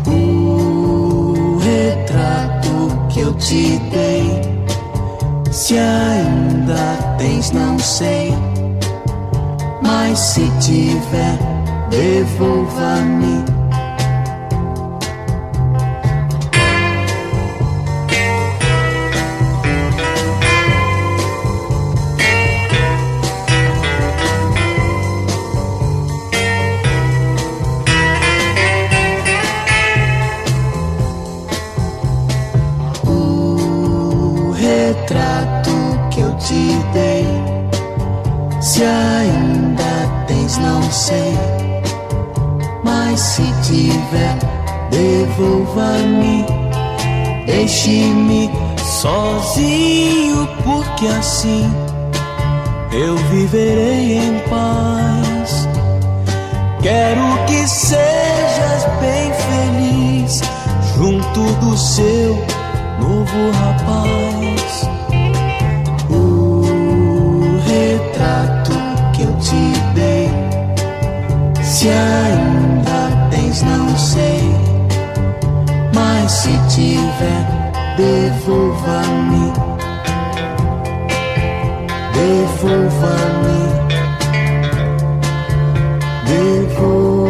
O retrato que eu te dei, se ainda tens, não sei, mas se tiver devolva-me deixe-me sozinho, porque assim eu viverei em paz. Quero que sejas bem feliz junto do seu novo rapaz. O retrato que eu te dei, se ainda Se tiver, devolva-me. Devolva-me. Devolva-me.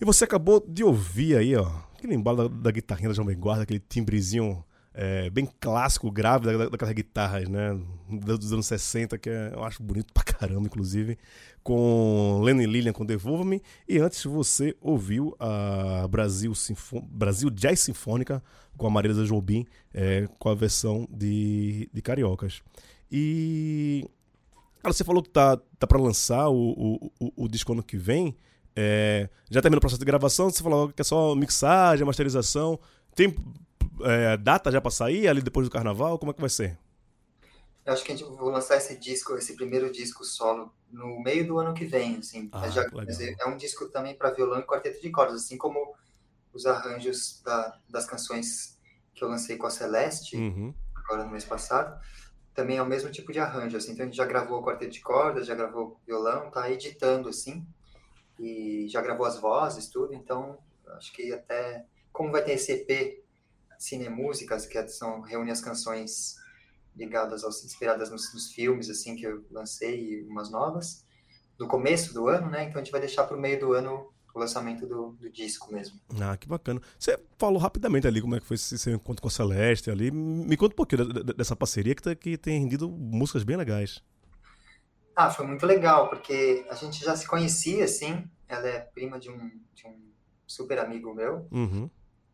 E você acabou de ouvir aí, ó, aquele embalo da, da guitarrinha da Jovem Guarda, aquele timbrezinho é, bem clássico, grave da- daquelas guitarras, né? Dos anos 60, que é- eu acho bonito pra caramba, inclusive. Com Lenny Lillian com Devolva-me. E antes você ouviu a Brasil, Sinfo- Brasil Jazz Sinfônica com a Marisa Jobim, é, com a versão de, de Cariocas. E. Cara, você falou que tá, tá pra lançar o, o, o, o disco ano que vem. É, já terminou o processo de gravação, você falou que é só mixagem, masterização. Tem é, data já pra sair ali depois do carnaval? Como é que vai ser? Eu acho que a gente vou lançar esse disco, esse primeiro disco solo, no meio do ano que vem, assim. Ah, já, dizer, é um disco também para violão e quarteto de cordas, assim como os arranjos da- das canções que eu lancei com a Celeste, Uhum. agora no mês passado, também é o mesmo tipo de arranjo, assim. Então a gente já gravou o quarteto de cordas, já gravou violão, tá editando, assim, e já gravou as vozes, tudo. Então, acho que até, como vai ter esse EP Cinemúsicas, que são reúne as canções ligadas aos inspiradas nos, nos filmes assim que eu lancei e umas novas no começo do ano, né? Então a gente vai deixar para o meio do ano o lançamento do, do disco mesmo. Ah, que bacana. Você falou rapidamente ali como é que foi esse seu encontro com a Celeste ali. Me conta um pouquinho dessa parceria que, tá- que tem rendido músicas bem legais. Ah, foi muito legal porque a gente já se conhecia assim. Ela é prima de um, de um super amigo meu Uhum.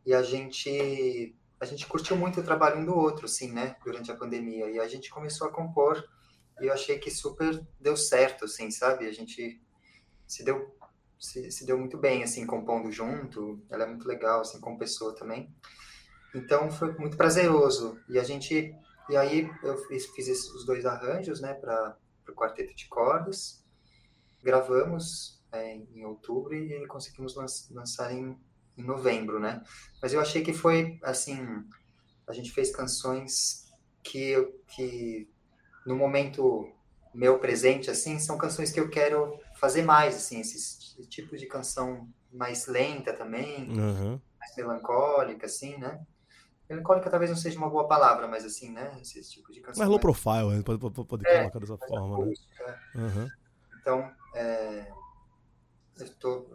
e a gente a gente curtiu muito o trabalho um do outro, assim, né? Durante a pandemia e a gente começou a compor e eu achei que super deu certo, assim, sabe? A gente se deu se, se deu muito bem, assim, compondo junto. Ela é muito legal, assim, como pessoa também. Então foi muito prazeroso e a gente e aí eu fiz, fiz os dois arranjos, né? Para o quarteto de cordas. Gravamos é, em outubro e conseguimos lan- lançar em, em novembro, né? Mas eu achei que foi assim, a gente fez canções que eu- que no momento meu presente assim, são canções que eu quero fazer mais assim, esses tipos de canção mais lenta também, Aham. mais melancólica assim, né? Melancólica talvez não seja uma boa palavra, mas assim, né? Esse tipo de canção. Mais low profile, né? pode, pode, pode É, colocar dessa forma, né? Aham. Então, é, eu tô,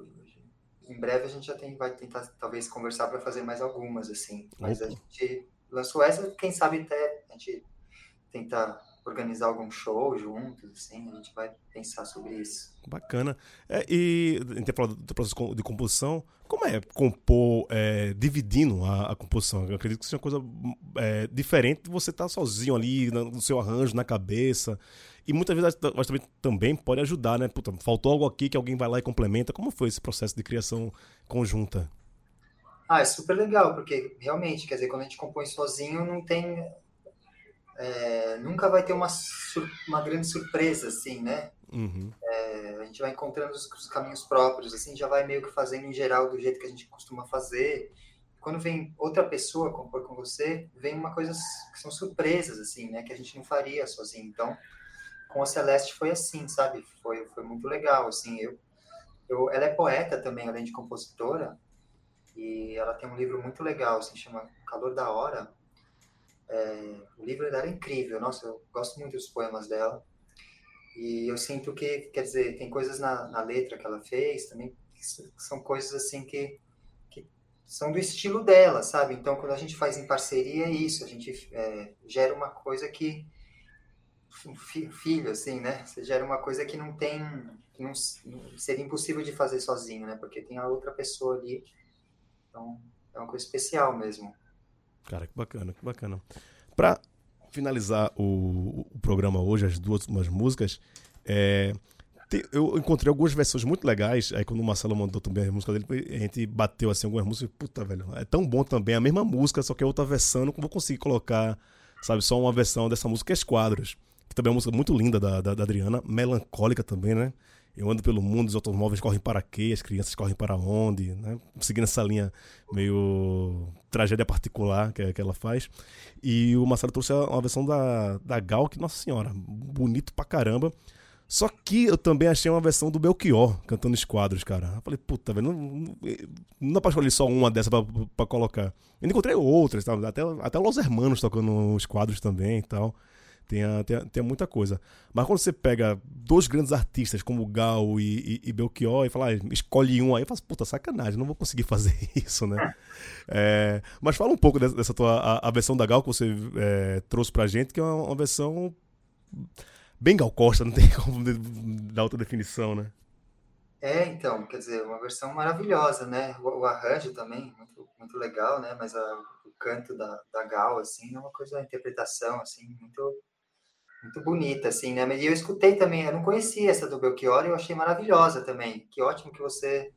em breve a gente já tem, vai tentar talvez conversar para fazer mais algumas, assim. Mas a Opa. gente lançou essa, quem sabe até a gente tentar organizar algum show juntos, assim, a gente vai pensar sobre isso. Bacana. É, e a gente tem falado do processo de composição. Como é compor é, dividindo a, a composição? Eu acredito que seja uma coisa é, diferente de você estar sozinho ali no seu arranjo, na cabeça. E muitas vezes acho também, também pode ajudar, né? Puta, faltou algo aqui que alguém vai lá e complementa. Como foi esse processo de criação conjunta? Ah, é super legal, porque realmente, quer dizer, quando a gente compõe sozinho, não tem. É, nunca vai ter uma, uma grande surpresa, assim, né? Uhum. É, a gente vai encontrando os, os caminhos próprios, assim, já vai meio que fazendo em geral do jeito que a gente costuma fazer. Quando vem outra pessoa compor com você, vem uma coisa que são surpresas, assim, né? Que a gente não faria sozinho. Então, com a Celeste foi assim, sabe? Foi, foi muito legal, assim. Eu, eu, ela é poeta também, além de compositora, e ela tem um livro muito legal, assim, chama Calor da Hora. É, o livro dela é incrível, nossa, eu gosto muito dos poemas dela. E eu sinto que, quer dizer, tem coisas na, na letra que ela fez também, que são coisas assim que, que são do estilo dela, sabe? Então, quando a gente faz em parceria, é isso, a gente é, gera uma coisa que. Um fi- filho, assim, né? Você gera uma coisa que não tem. que não- seria impossível de fazer sozinho, né? Porque tem a outra pessoa ali. Então, é uma coisa especial mesmo. Cara, que bacana, que bacana. Pra finalizar o, o programa hoje, as duas últimas músicas, É, tem- eu encontrei algumas versões muito legais. Aí quando o Marcelo mandou também a música dele, a gente bateu assim algumas músicas. Puta, velho, é tão bom também. A mesma música, só que é outra versão. Não vou conseguir colocar, sabe, só uma versão dessa música, Esquadros. Que também é uma música muito linda da, da, da Adriana. Melancólica também, né? Eu ando pelo mundo, os automóveis correm para quê? As crianças correm para onde? Né? Seguindo essa linha meio tragédia particular que, que ela faz. E o Marcelo trouxe uma versão da, da Gal, que, nossa senhora, bonito pra caramba. Só que eu também achei uma versão do Belchior cantando esquadros, cara. Eu falei, puta, velho, não, não, dá pra escolher só uma dessa pra, pra colocar. Eu encontrei outras, tá? até, até Los Hermanos tocando os quadros também e tal. Tem, tem, tem muita coisa. Mas quando você pega dois grandes artistas como Gal e, e, e Belchior e fala, ah, escolhe um aí, eu faço, puta, sacanagem, não vou conseguir fazer isso, né? É, mas fala um pouco dessa, dessa tua a, a versão da Gal que você é, trouxe pra gente, que é uma, uma versão bem Gal Costa, não tem como dar outra definição, né? É, então, quer dizer, uma versão maravilhosa, né? O, o arranjo também, muito, muito legal, né? Mas a- o canto da, da Gal, assim, é uma coisa, a interpretação, assim, muito, muito bonita, assim, né? Mas eu escutei também, eu não conhecia essa do Belchior e eu achei maravilhosa também. Que ótimo que você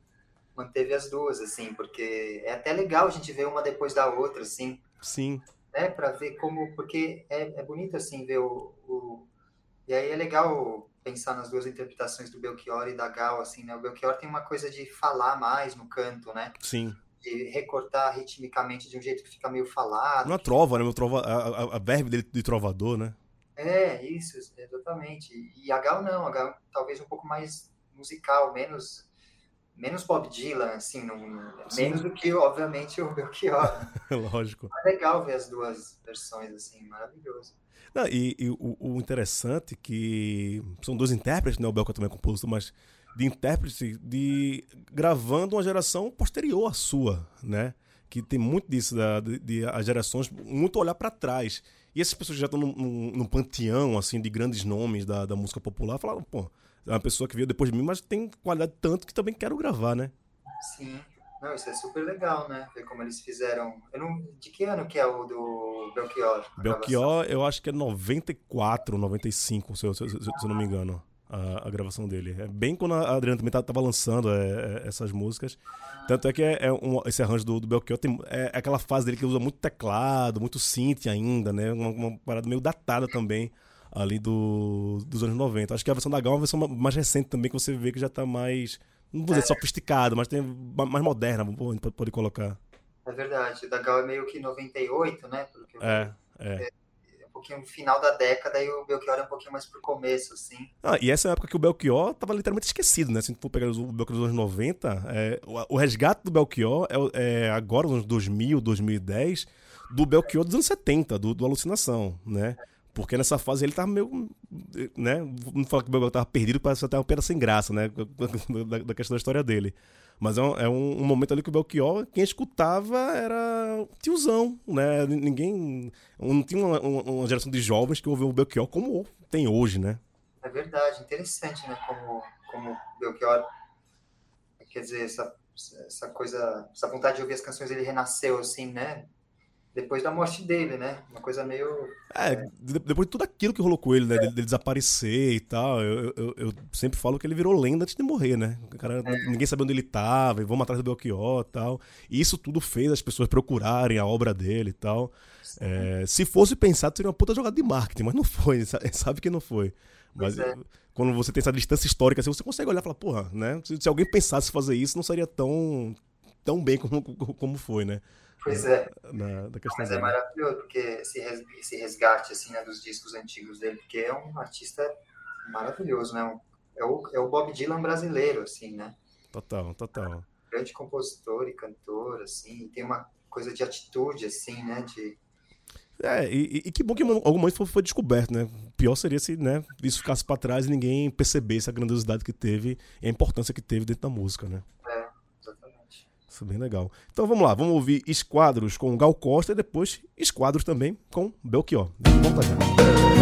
manteve as duas, assim, porque é até legal a gente ver uma depois da outra, assim, Sim, né, para ver como, porque é, é bonito assim ver o, o- e aí é legal pensar nas duas interpretações do Belchior e da Gal, assim, né? O Belchior tem uma coisa de falar mais no canto, né? sim. De recortar ritmicamente de um jeito que fica meio falado. Uma trova, né? Uma trova, a, a, a verve dele de trovador, né? É, isso, exatamente. E a Gal não, a Gal talvez um pouco mais musical, menos menos Bob Dylan, assim, não, menos do que, obviamente, o Belchior. Lógico. É legal ver as duas versões, assim, maravilhoso. Não, e e o, o interessante é que são dois intérpretes, né? O Belchior também é compositor, mas de intérprete de gravando uma geração posterior à sua, né? Que tem muito disso, da, de, de as gerações muito olhar pra trás. E essas pessoas que já estão num, num, num panteão, assim, de grandes nomes da, da música popular, falaram, pô, é uma pessoa que veio depois de mim, mas tem qualidade tanto que também quero gravar, né? Sim. Não, isso é super legal, né? Ver como eles fizeram. Eu não... De que ano que é o do Belchior? Belchior, eu acho que é 94, 95, se eu, se se se eu não me engano, a, a gravação dele. É bem quando a Adriana também tá- tava lançando é, é, essas músicas. Tanto é que é, é um- esse arranjo do, do Belchior tem, é aquela fase dele que usa muito teclado, muito synth ainda, né? Uma, uma parada meio datada também ali do, dos anos 90. Acho que a versão da Gal é uma versão ma- mais recente também, que você vê que já tá mais, não vou dizer sofisticado, mas tem ma- mais moderna, pode, pode colocar. É verdade. O da Gal é meio que 98, né? É, é. Pouquinho final da década e o Belchior é um pouquinho mais pro começo, assim. Ah, e essa é a época que o Belchior tava literalmente esquecido, né? Se a gente for pegar o Belchior dos anos 90, é, o, o resgate do Belchior é, é agora, nos anos 2000, 2010, do Belchior dos anos 70, do, do Alucinação, né? Porque nessa fase ele tava meio. né? Não falar que o Belchior tava perdido, parece até uma pena sem graça, né? Da, da questão da história dele. Mas é, um, é um- momento ali que o Belchior, quem escutava era tiozão, né? Ninguém. Não tinha uma, uma- geração de jovens que ouviam o Belchior como tem hoje, né? É verdade, interessante, né? Como, como o Belchior, quer dizer, essa, essa coisa, essa vontade de ouvir as canções, ele renasceu, assim, né? Depois da morte dele, né? Uma coisa meio. É, de- depois de tudo aquilo que rolou com ele, né? Dele, dele desaparecer e tal, eu, eu, eu sempre falo que ele virou lenda antes de morrer, né? O cara, Ninguém sabia onde ele tava, e vamos atrás do Belchior e tal. E isso tudo fez as pessoas procurarem a obra dele e tal. É, se fosse pensado, seria uma puta jogada de marketing, mas não foi, sa- sabe que não foi. Mas é. quando você tem essa distância histórica, assim, você consegue olhar e falar, porra, né? Se, se alguém pensasse fazer isso, não seria tão, tão bem como, como foi, né? Pois é. Na, da questão Mas é maravilhoso, porque esse, res- esse resgate, assim, né, dos discos antigos dele, porque é um artista maravilhoso, né? Um- É o, é o Bob Dylan brasileiro, assim, né? Total, total. Grande compositor e cantor, assim, tem uma coisa de atitude, assim, né? De, É, e, e que bom que algum momento foi, descoberto, né? Pior seria se né, isso ficasse pra trás e ninguém percebesse a grandiosidade que teve e a importância que teve dentro da música, né? Isso é bem legal. Então vamos lá, vamos ouvir Esquadros com Gal Costa e depois Esquadros também com Belchior. Já.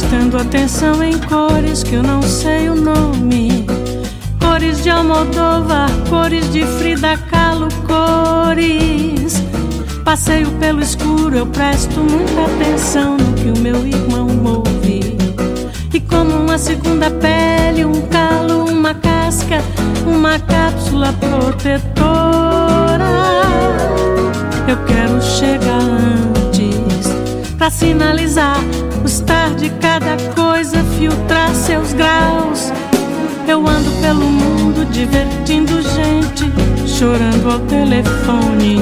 Prestando atenção em cores que eu não sei o nome. Cores de Almodóvar, cores de Frida Kahlo, cores. Passeio pelo escuro, eu presto muita atenção no que o meu irmão ouve. E como uma segunda pele, um calo, uma casca, uma cápsula protetora, eu quero chegar antes pra sinalizar o estar de cada coisa, filtrar seus graus. Eu ando pelo mundo divertindo gente, chorando ao telefone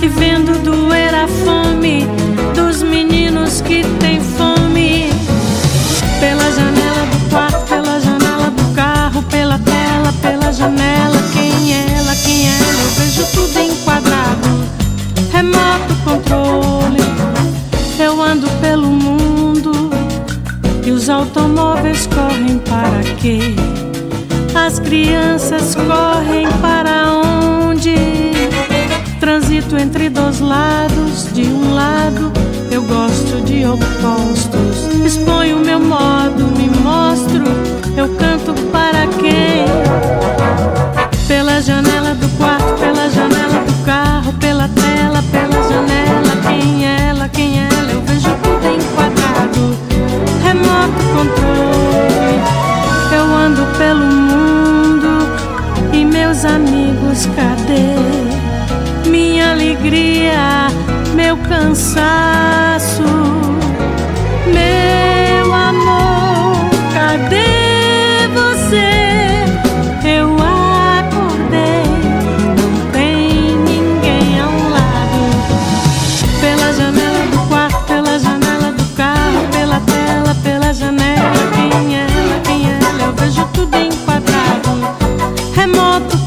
e vendo doer a fome dos meninos que têm fome. Pela janela do quarto, pela janela do carro, pela tela, pela janela. Quem é ela, quem é ela? Eu vejo tudo enquadrado. Remoto controle. Eu ando pelo mundo os automóveis correm para quê? As crianças correm para onde? Transito entre dois lados, de um lado eu gosto de opostos. Exponho meu modo, me mostro, eu canto para quem? Pela janela do quarto, pela janela do carro, pela tela, pela janela. Quem é Remoto controle. Eu ando pelo mundo e meus amigos, cadê? Minha alegria, meu cansaço, meu vejo tudo enquadrado. Remoto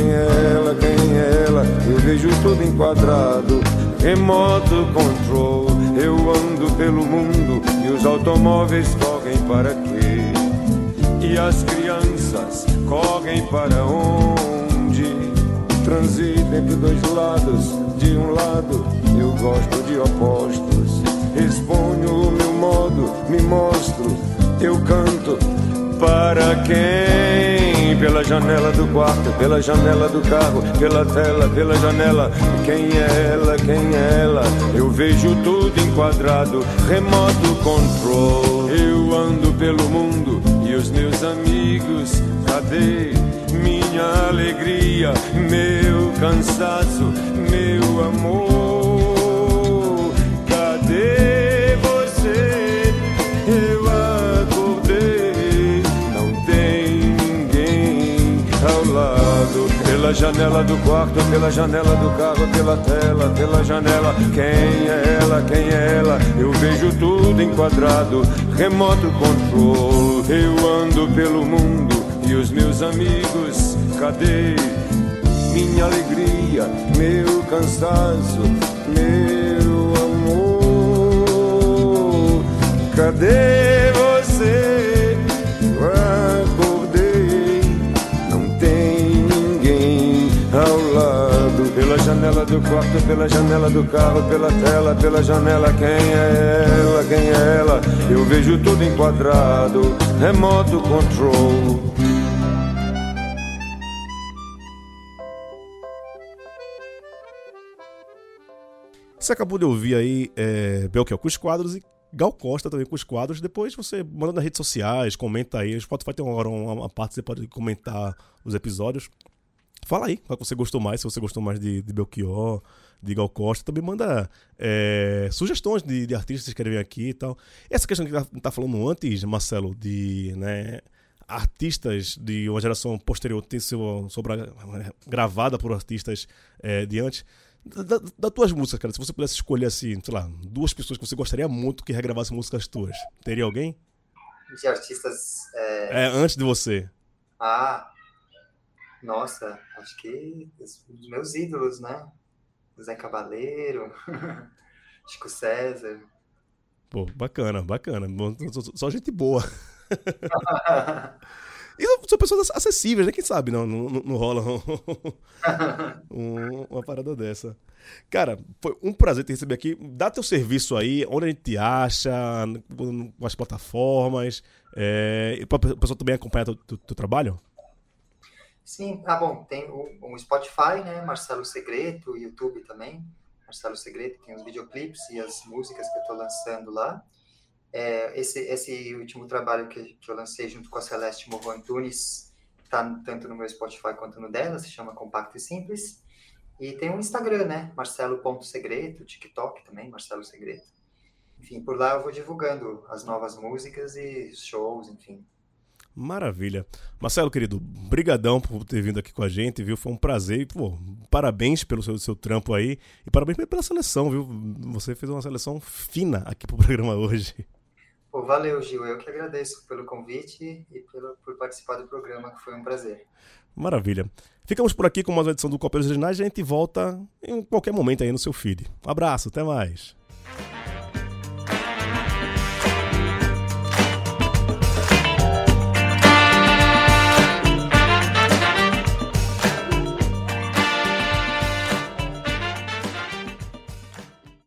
Quem é ela, quem é ela? Eu vejo tudo enquadrado. Remoto control, eu ando pelo mundo e os automóveis correm para quê? E as crianças correm para onde? Transito entre dois lados, de um lado eu gosto de opostos. Exponho o meu modo, me mostro, eu canto para quem? Pela janela do quarto, pela janela do carro, pela tela, pela janela. Quem é ela? Quem é ela? Eu vejo tudo enquadrado, remoto control. Eu ando pelo mundo e os meus amigos, cadê minha alegria, meu cansaço, meu amor? Pela janela do quarto, pela janela do carro, pela tela, pela janela. Quem é ela? Quem é ela? Eu vejo tudo enquadrado, remoto control. Eu ando pelo mundo e os meus amigos, cadê minha alegria, meu cansaço, meu amor? Cadê do quarto, pela janela do carro, pela tela, pela janela. Quem é ela? Quem é ela? Eu vejo tudo enquadrado, remoto control. Você acabou de ouvir aí é, Belchior com os quadros e Gal Costa também com os quadros. Depois você manda nas redes sociais, comenta aí. O Spotify tem uma, uma, uma parte que você pode comentar os episódios. Fala aí qual que você gostou mais, se você gostou mais de, de Belchior, de Gal Costa. Também manda é, sugestões de, de artistas que querem vir aqui e tal. Essa questão que tá, tá falando antes, Marcelo, de né, artistas de uma geração posterior ter sido sobre, gravada por artistas é, de antes. Das da tuas músicas, cara, se você pudesse escolher assim, sei lá, duas pessoas que você gostaria muito que regravassem músicas tuas, teria alguém? De artistas. É... É, antes de você. Ah, nossa, acho que os meus ídolos, né? Zé Cabaleiro, Chico César. Pô, bacana, bacana. Só, gente boa. E são pessoas acessíveis, né? Quem sabe não, não, não rola um, um, uma parada dessa. Cara, foi um prazer te receber aqui. Dá teu serviço aí, onde a gente te acha, com as plataformas. É, o pessoal também acompanhar teu, teu, teu, trabalho? Sim, ah bom, tem o, o Spotify, né? Marcelo Segreto, YouTube também. Marcelo Segreto, tem os videoclipes e as músicas que eu estou lançando lá. É, esse, esse último trabalho que, que eu lancei junto com a Celeste Morro Antunes está tanto no meu Spotify quanto no dela, se chama Compacto e Simples. E tem um Instagram, né? Marcelo.segredo, TikTok também, Marcelo Segredo. Enfim, por lá eu vou divulgando as novas músicas e shows, enfim. Maravilha. Marcelo, querido, brigadão por ter vindo aqui com a gente, viu? Foi um prazer. Pô, parabéns pelo seu, seu trampo aí e parabéns pela seleção, viu? Você fez uma seleção fina aqui pro programa hoje. Pô, valeu, Gil. Eu que agradeço pelo convite e pelo, por participar do programa, que foi um prazer. Maravilha. Ficamos por aqui com mais uma edição do Cópias Originais e a gente volta em qualquer momento aí no seu feed. Um abraço, até mais.